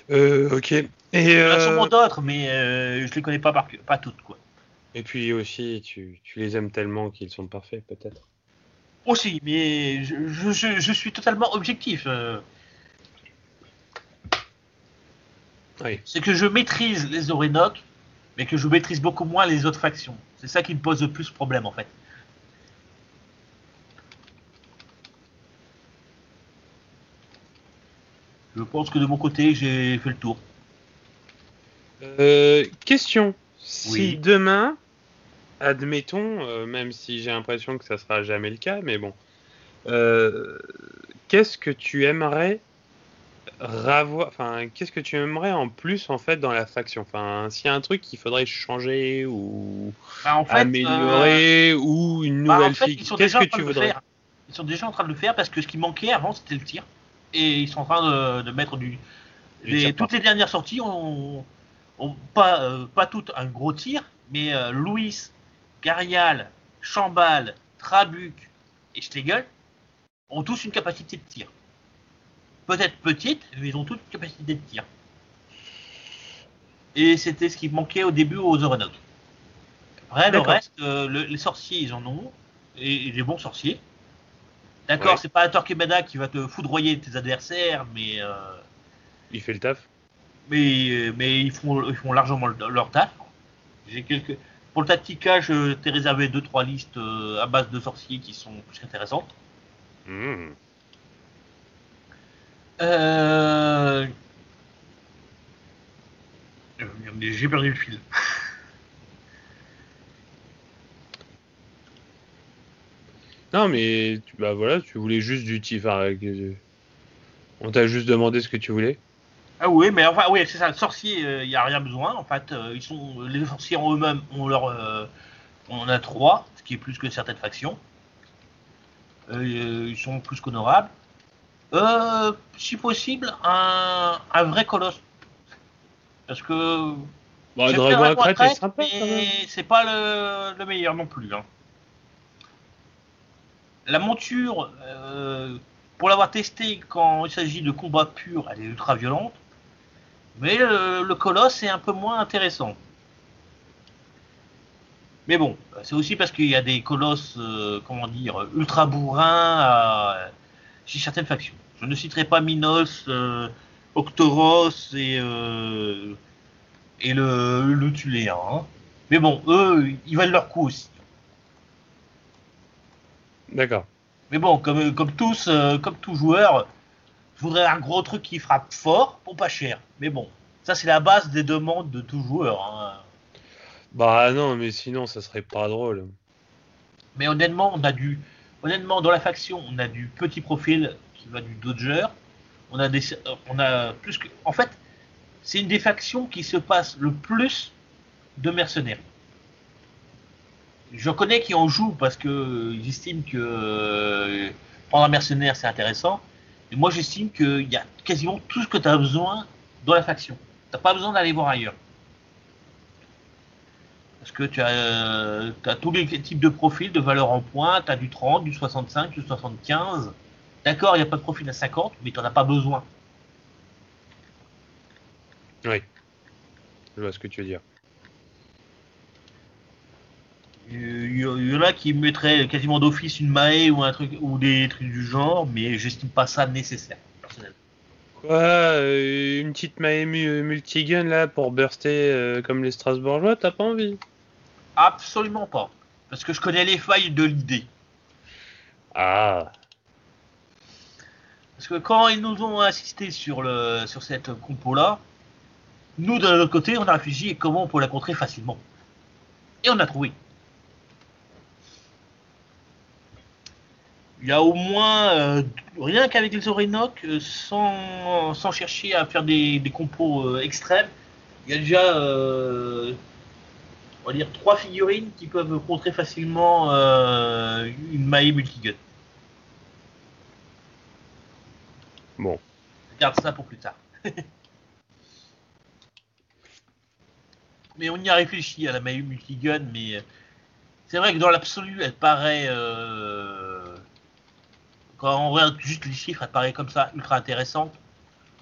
S1: Euh, ok. Et,
S2: Il y en a
S1: euh,
S2: sûrement d'autres, mais euh, je les connais pas par cœur- pas toutes quoi.
S1: et puis aussi, tu, tu les aimes tellement qu'ils sont parfaits, peut-être.
S2: Aussi, mais je, je, je- je suis totalement objectif. euh.
S1: Oui.
S2: c'est que je maîtrise les Orénoques, mais que je maîtrise beaucoup moins les autres factions. C'est ça qui me pose le plus problème en fait. Je pense que de mon côté, j'ai fait le tour.
S1: Euh, question. Si
S2: Oui.
S1: demain, admettons, euh, même si j'ai l'impression que ça sera jamais le cas, mais bon, euh, qu'est-ce que tu aimerais ravoir, enfin, qu'est-ce que tu aimerais en plus en fait dans la faction, enfin, s'il y a un truc qu'il faudrait changer ou
S2: Bah, en fait,
S1: améliorer ou une
S2: bah, en
S1: nouvelle
S2: fait, sont
S1: qu'est-ce que tu voudrais?
S2: Ils sont déjà en train de le faire parce que ce qui manquait avant, c'était le tir. Et ils sont en train de, de mettre du. Les- toutes les dernières sorties ont, ont pas, euh, pas toutes un gros tir, mais euh, Louis, Garial, Chambal, Trabuc et Schlegel ont tous une capacité de tir. Peut-être petite, mais ils ont toutes une capacité de tir. Et c'était ce qui manquait au début aux Orenok. Après, le reste, euh, le- les sorciers, ils en ont, et, et des bons sorciers. D'accord,
S1: Ouais.
S2: c'est pas un Torquemada qui va te foudroyer tes adversaires, mais, euh,
S1: Il fait le taf.
S2: mais, euh, mais ils, font, ils font largement le- leur taf. J'ai quelques... Pour le Tactica, je t'ai réservé 2-3 listes euh, à base de sorciers qui sont plus intéressantes.
S1: Hmm.
S2: Euh... J'ai perdu le fil.
S1: Non, mais bah voilà, tu voulais juste du tif. euh, on t'a juste demandé ce que tu voulais.
S2: Ah oui, mais enfin, oui, c'est ça. Le sorcier, il n'y a rien besoin. En fait, euh, ils sont, les sorciers en eux-mêmes ont leur. euh, on en a trois, ce qui est plus que certaines factions. Euh, ils sont plus qu'honorables. Euh, si possible, un, un vrai colosse. Parce que.
S1: Bah, Dragon c'est
S2: pas le, le meilleur non plus. hein. La monture, euh, pour l'avoir testé quand il s'agit de combat pur, elle est ultra violente. Mais le, colosse est un peu moins intéressant. Mais bon, c'est aussi parce qu'il y a des colosses, euh, comment dire, ultra bourrins chez certaines factions. Je ne citerai pas Minos, euh, Octoros et, et le, le Tuléen. hein. Mais bon, eux, ils valent leur coup aussi.
S1: D'accord.
S2: Mais bon, comme, comme tous, euh, comme tout joueur, je voudrais un gros truc qui frappe fort pour pas cher. Mais bon, ça c'est la base des demandes de tout joueur. hein.
S1: Bah non, mais sinon, ça serait pas drôle.
S2: Mais honnêtement, on a du, honnêtement dans la faction, on a du petit profil qui va du dodger. On a des, on a plus que, en fait, c'est une des factions qui se passe le plus de mercenaires. Je connais qui en jouent parce que j'estime que euh, prendre un mercenaire c'est intéressant. Et moi j'estime qu'il y a quasiment tout ce que tu as besoin dans la faction. T'as pas besoin d'aller voir ailleurs. Parce que tu as, euh, as tous les types de profils, de valeurs en points, tu as du 30, du 65, du 75. D'accord, il n'y a pas de profil à 50, mais tu n'en as pas besoin.
S1: Oui. Je vois ce que tu veux dire.
S2: Il y, en a qui mettraient quasiment d'office une Mae ou un truc ou des trucs du genre, mais j'estime pas ça nécessaire, personnellement.
S1: Quoi euh, Une petite Mae multigun là pour burster euh, comme les Strasbourgeois, t'as pas envie?
S2: Absolument pas. Parce que je connais les failles de l'idée.
S1: Ah.
S2: Parce que quand ils nous ont insisté sur, le, sur cette compo-là, nous, de l'autre côté, on a réfléchi comment on peut la contrer facilement. Et on a trouvé. Il y a au moins, euh, rien qu'avec les Orénoques, euh, sans, sans, chercher à faire des, des compos euh, extrêmes, il y a déjà, on va dire, trois figurines qui peuvent contrer facilement une Mae multigun.
S1: Bon.
S2: garde ça pour plus tard. [laughs] mais on y a réfléchi à la Mayu Multigun, mais c'est vrai que dans l'absolu, elle paraît. Euh, quand on regarde juste les chiffres, elle paraît comme ça, ultra intéressante.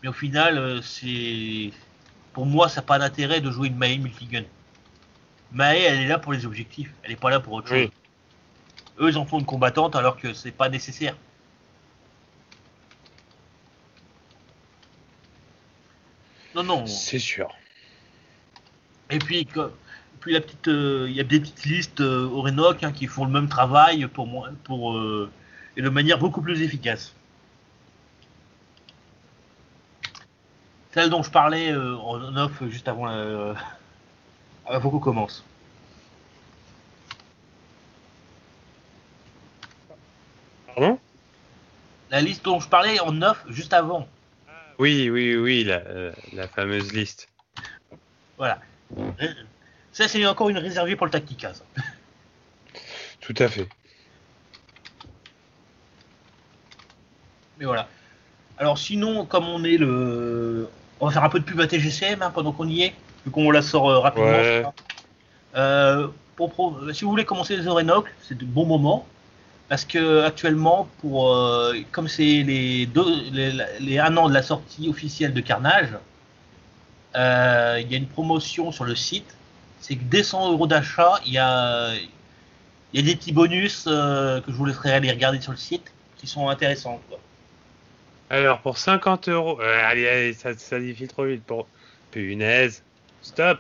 S2: Mais au final, euh, c'est. Pour moi, ça n'a pas d'intérêt de jouer une Mae Multigun. Mae, elle est là pour les objectifs, elle n'est pas là pour autre chose. Eux, ils en font une combattante alors que c'est pas nécessaire. Non, non.
S1: C'est sûr.
S2: Et puis, puis la petite, euh, il y a des petites listes euh, au Renoc hein, qui font le même travail pour moi, pour euh, et de manière beaucoup plus efficace. Celle dont je parlais en off juste avant, [laughs] avant qu'on commence.
S1: Pardon?
S2: La liste dont je parlais en off juste avant.
S1: Oui, oui, oui, la, la fameuse liste.
S2: Voilà. Ça, c'est encore une réservée pour le Tactica.
S1: Tout à fait.
S2: Mais voilà. Alors sinon, comme on est le... On va faire un peu de pub à TGCM hein, pendant qu'on y est, vu qu'on la sort euh, rapidement. Euh, pour, Si vous voulez commencer les Orenoc, c'est de bons moments. Parce que actuellement, pour euh, comme c'est les, deux, les, les un an de la sortie officielle de Carnage, euh, il y a une promotion sur le site. C'est que dès 100 euros d'achat, il y a, il y a des petits bonus euh, que je vous laisserai aller regarder sur le site qui sont intéressants. Quoi.
S1: Alors pour 50 euros, euh, allez, allez, ça, ça défile trop vite. Pour punaise, stop.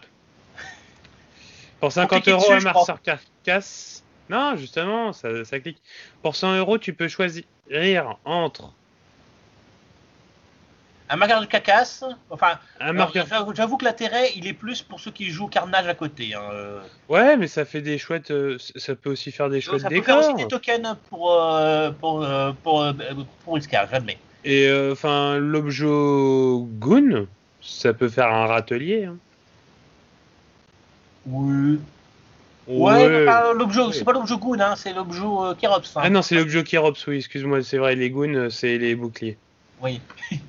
S1: [laughs] Pour 50 euros, un Marceur Carcasse. Non, justement, ça, ça clique. Pour 100 euros, tu peux choisir entre
S2: un marqueur de cacasse. Enfin, j'avoue que l'intérêt, il est plus pour ceux qui jouent Carnage à côté. Hein.
S1: Ouais, mais ça fait des chouettes. Euh, ça peut aussi faire des chouettes
S2: Ça peut faire aussi des tokens pour euh, pour euh, pour, pour, j'admets.
S1: Et enfin, l'objet Goon, ça peut faire un râtelier. Hein.
S2: Oui. Ouais, l'objet, c'est pas l'objet Goon, hein, c'est l'objet Kerops. Hein.
S1: Ah non, c'est l'objet Kerops, oui, excuse-moi, c'est vrai, les Goon, c'est les boucliers.
S2: Oui. [laughs]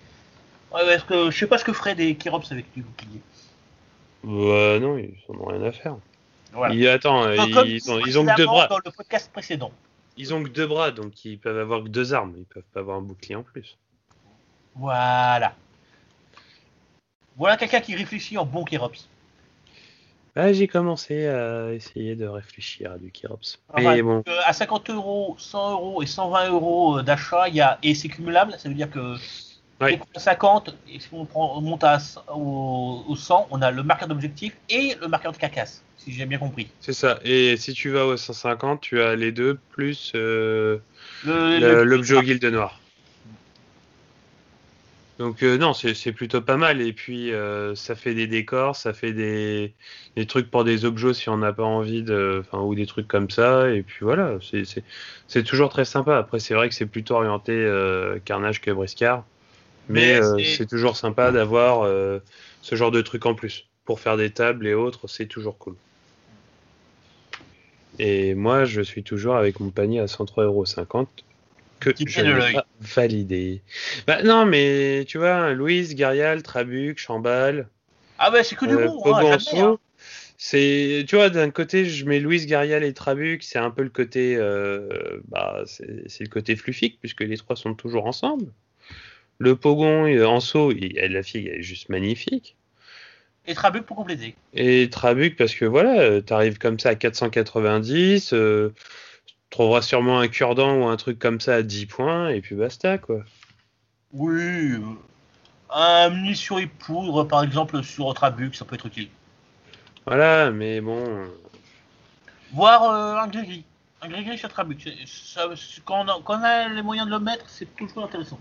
S2: Ouais, que je sais pas ce que ferait des Kirops avec du bouclier.
S1: Bah non, ils en ont rien à faire. Ils, attends, ils, ont, ils ont que deux bras.
S2: Dans le podcast précédent.
S1: Ils ont que deux bras, donc ils peuvent avoir que deux armes. Ils peuvent pas avoir un bouclier en plus.
S2: Voilà. Voilà quelqu'un qui réfléchit en bon Kirops.
S1: Bah, j'ai commencé à essayer de réfléchir à du Kirops. Mais bon.
S2: à 50 euros, 100 euros et 120 euros d'achat, il y a et c'est cumulable, ça veut dire que Ouais. 50, et si on, prend, monte à, au, 100, on a le marqueur d'objectif et le marqueur de cacasse, si j'ai bien compris.
S1: C'est ça. Et si tu vas au 150, tu as les deux plus euh, l'objet au guilde noir. Donc euh, non, c'est plutôt pas mal. Et puis euh, ça fait des décors, ça fait des, des, trucs pour des objets si on n'a pas envie de, enfin ou des trucs comme ça. Et puis voilà, c'est toujours très sympa. Après c'est vrai que c'est plutôt orienté euh, carnage que briscard. Mais, c'est toujours sympa d'avoir ce genre de truc en plus. Pour faire des tables et autres, c'est toujours cool. Et moi, je suis toujours avec mon panier à 103,50€ que je. Bah, non, mais tu vois, Louise, Garial, Trabuc, Chambal,
S2: Ah ouais, c'est que du
S1: euh,
S2: bon, hein, hein.
S1: C'est, tu vois, d'un côté, je mets Louise, Garial et Trabuc, c'est un peu le côté, euh, bah, c'est le côté fluffique, puisque les trois sont toujours ensemble. Le Pogon en saut, la fille, elle est juste magnifique.
S2: Et Trabuc pour compléter.
S1: Et Trabuc, parce que voilà, euh, t'arrives comme ça à 490, euh, tu trouveras sûrement un cure-dent ou un truc comme ça à 10 points, et puis basta, quoi.
S2: Oui. euh, Un munition et poudre, par exemple, sur Trabuc, ça peut être utile.
S1: Voilà, mais bon. euh,
S2: Voir euh, un gris Un gris sur Trabuc. ça- quand, on a, quand on a les moyens de le mettre, c'est toujours intéressant.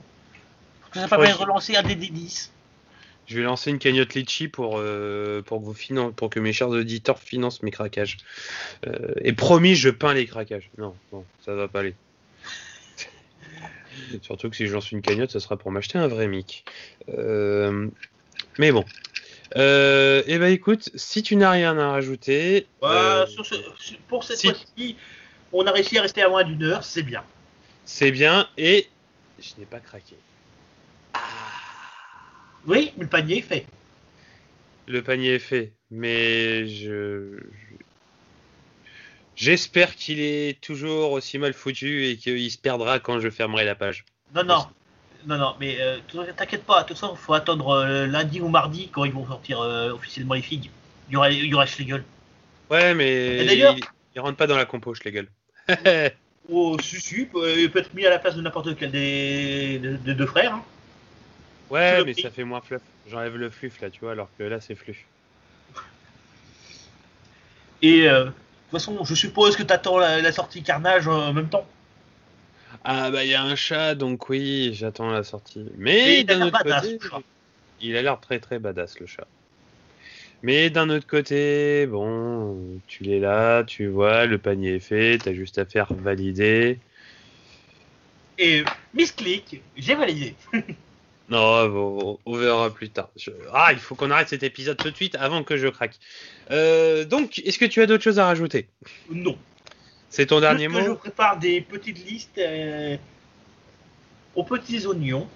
S2: Parce que ça permet de relancer un DD10.
S1: Je vais lancer une cagnotte Litchi pour, euh, pour, que vous finan- pour que mes chers auditeurs financent mes craquages. Euh, et promis, je peins les craquages. Non, bon, ça va pas aller. [laughs] Surtout que si je lance une cagnotte, ça sera pour m'acheter un vrai mic. Euh, mais bon. Et ben écoute, si tu n'as rien à rajouter,
S2: sur ce- sur- pour cette
S1: si-
S2: fois-ci, on a réussi à rester à moins d'une heure, c'est bien.
S1: c'est bien et je n'ai pas craqué.
S2: Oui, mais le panier est fait.
S1: Le panier est fait, mais je. je- J'espère qu'il est toujours aussi mal foutu et qu'il se perdra quand je fermerai la page.
S2: Non, non. Non, non, mais euh, t'inquiète pas, de toute façon, faut attendre euh, lundi ou mardi quand ils vont sortir euh, officiellement les figues. Il y aura, il y aura Schlegel.
S1: Ouais, mais
S2: d'ailleurs-
S1: il, il rentre pas dans la compo, gueule.
S2: Oh, si, si, il peut, il peut être mis à la place de n'importe quel des, des- des deux frères. hein.
S1: Ouais, mais ça fait moins fluff. J'enlève le fluff là, tu vois, alors que là c'est fluff.
S2: Et euh, de toute façon, je suppose que t'attends la, la sortie Carnage euh, en même temps.
S1: Ah bah il y a un chat, donc oui, j'attends la sortie. Mais
S2: il a
S1: d'un
S2: l'air
S1: autre
S2: badass,
S1: côté, il a l'air très très badass le chat. Mais d'un autre côté, bon, tu l'es là, tu vois, le panier est fait, t'as juste à faire valider.
S2: Et Miss Click, j'ai validé. [laughs]
S1: Non, on verra plus tard. Je- Ah, il faut qu'on arrête cet épisode tout de suite avant que je craque. Euh, donc, est-ce que tu as d'autres choses à rajouter?
S2: Non.
S1: C'est ton dernier
S2: que je
S1: mot
S2: prépare des petites listes euh, aux petits oignons,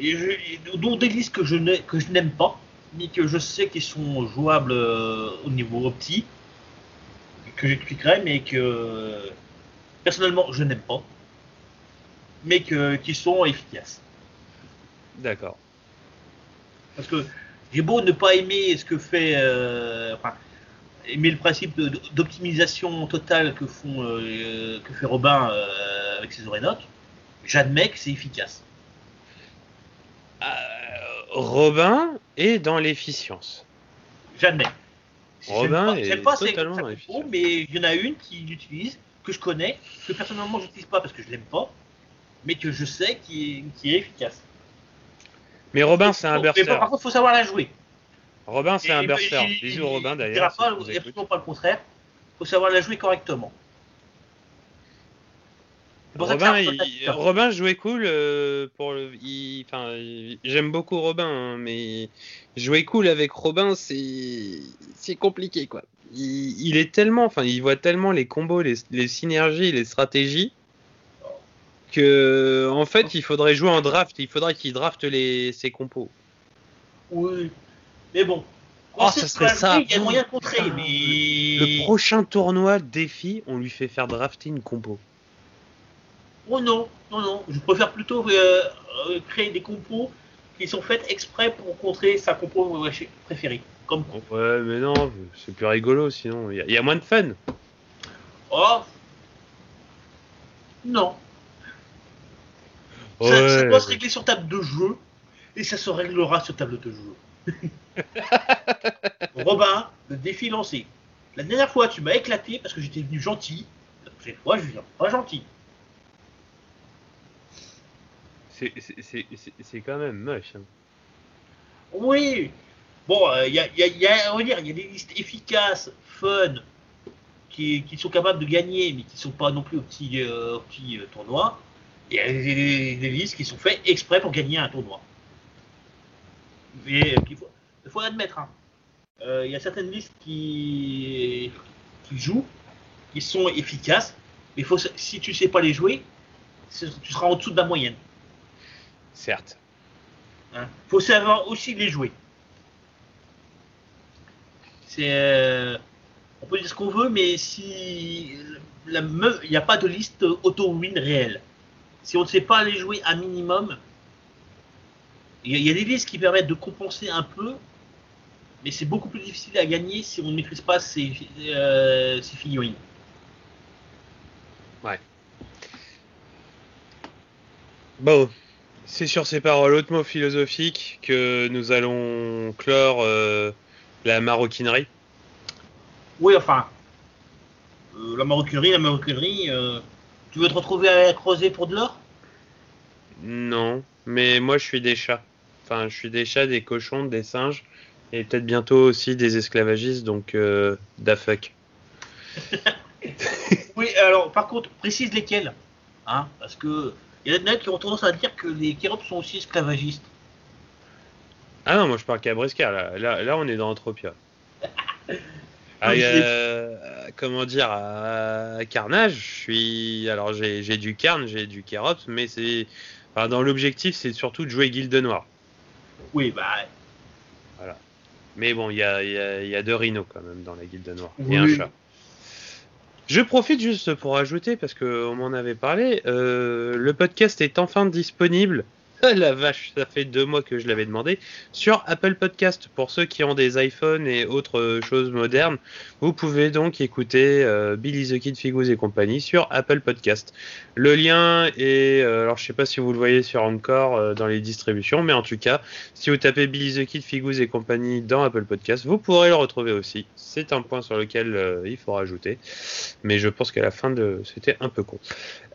S2: et je, et dont des listes que je n'ai- que je n'aime pas, mais que je sais qu'ils sont jouables euh, au niveau opti, que j'expliquerai, mais que personnellement je n'aime pas, mais que, qui sont efficaces.
S1: D'accord.
S2: Parce que j'ai beau ne pas aimer ce que fait, euh, enfin, aimer le principe d'optimisation totale que font, euh, que fait Robin euh, avec ses Orénoques, j'admets que c'est efficace.
S1: Robin est dans l'efficience.
S2: J'admets.
S1: Robin est
S2: pas
S1: totalement dans l'efficience.
S2: mais il y en a une qui l'utilise, que je connais, que personnellement je n'utilise pas parce que je l'aime pas, mais que je sais qui est, qui est efficace.
S1: Mais Robin, c'est un
S2: Mais
S1: burster.
S2: par contre, il faut savoir la jouer.
S1: Robin, c'est un burster. Bisous, Robin,
S2: il
S1: d'ailleurs.
S2: et
S1: écoutes.
S2: absolument pas le contraire. Il faut savoir la jouer correctement.
S1: Robin, il-. Robin jouait cool euh, pour le. il- Enfin, il- j'aime beaucoup Robin, hein, mais jouer cool avec Robin, c'est c'est compliqué quoi. Il, il est tellement, enfin, il voit tellement les combos, les, les synergies, les stratégies que en fait, il faudrait jouer en draft. Il faudrait qu'il drafte les ses compos.
S2: Oui. Mais bon.
S1: Oh, ça serait ça.
S2: jouer, Il y a moyen de contrer,
S1: Putain.
S2: mais.
S1: Le prochain tournoi défi, on lui fait faire drafter une compo.
S2: Oh non, non, non. Je préfère plutôt euh, euh, créer des compos qui sont faites exprès pour contrer sa compo préférée. Comme.
S1: Ouais, mais non, c'est plus rigolo sinon. Il y, y a moins de fun.
S2: Oh. Non. Ça, ça
S1: Ouais.
S2: doit se régler sur table de jeu et ça se réglera sur table de jeu. [laughs] Robin, le défi lancé. La dernière fois, tu m'as éclaté parce que j'étais venu gentil. La prochaine fois, je viens pas gentil.
S1: C'est- quand même moche. hein.
S2: Oui. Bon, il y, a, y a- y a- on va dire, il y a des listes efficaces, fun, qui, qui sont capables de gagner, mais qui sont pas non plus au petit, euh, au petit euh, tournoi. Il y a des, listes qui sont faites exprès pour gagner un tournoi. Mais euh, faut, il faut l'admettre. hein. Euh, Il y a certaines listes qui, qui jouent qui sont efficaces. Mais faut, si tu sais pas les jouer, tu seras en dessous de la moyenne.
S1: Certes.
S2: Il hein. faut savoir aussi les jouer. C'est, euh, on peut dire ce qu'on veut, mais si il n'y a pas de liste auto-win réelle. Si on ne sait pas les jouer un minimum, il y, a des listes qui permettent de compenser un peu, mais c'est beaucoup plus difficile à gagner si on ne maîtrise pas ces, euh, figurines.
S1: Ouais. Bon, c'est sur ces paroles hautement philosophiques que nous allons clore euh, la maroquinerie.
S2: Oui, enfin, euh, la maroquinerie, la maroquinerie, tu veux te retrouver à creuser pour de l'or?
S1: Non, mais moi je suis des chats. Enfin, je suis des chats, des cochons, des singes, et peut-être bientôt aussi des esclavagistes, donc euh, da fuck. [laughs]
S2: oui, alors par contre, précise lesquels. Hein, parce que il y a des mecs qui ont tendance à dire que les Kérops sont aussi esclavagistes.
S1: Ah non, moi je parle qu'à Briscard, là. là. on est dans Entropia. [laughs] Ah, euh, comment dire, à Carnage, je suis. Alors j'ai du Carn, j'ai du Kérops, mais c'est. Enfin, dans l'objectif, c'est surtout de jouer Guilde Noire.
S2: Oui, bah.
S1: Voilà. Mais bon, il y a, y a, deux rhinos quand même dans la guilde noire. Et un chat. Je profite juste pour ajouter, parce qu'on m'en avait parlé, euh, le podcast est enfin disponible [laughs] la vache, ça fait deux mois que je l'avais demandé. Sur Apple Podcast, pour ceux qui ont des iPhones et autres choses modernes, vous pouvez donc écouter euh, Billy the Kid, Figos et compagnie sur Apple Podcast. Le lien est, euh, alors je sais pas si vous le voyez sur encore euh, dans les distributions, mais en tout cas, si vous tapez Billy the Kid, Figos et compagnie dans Apple Podcast, vous pourrez le retrouver aussi. C'est un point sur lequel il faut rajouter, mais je pense qu'à la fin de, c'était un peu con.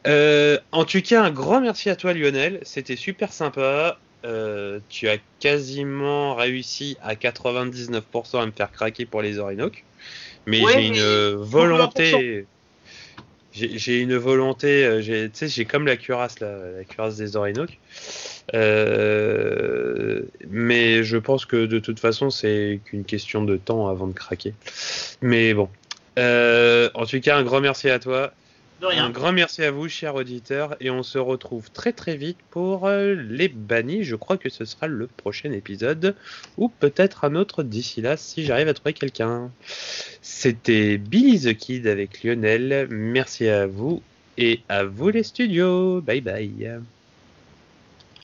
S1: Euh, en tout cas, un grand merci à toi Lionel, c'était super sympa. Euh, tu as quasiment réussi à 99% à me faire craquer pour les Orinoques. Mais j'ai une volonté. J'ai une volonté. Euh, tu sais, j'ai comme la cuirasse, la, cuirasse des Orinoques. mais je pense que de toute façon, c'est qu'une question de temps avant de craquer. Mais bon. en tout cas, un grand merci à toi. Un grand merci à vous, chers auditeurs, et on se retrouve très très vite pour euh, les bannis. Je crois que ce sera le prochain épisode, ou peut-être un autre d'ici là, si j'arrive à trouver quelqu'un. C'était Billy the Kid avec Lionel. Merci à vous, et à vous les studios. Bye bye.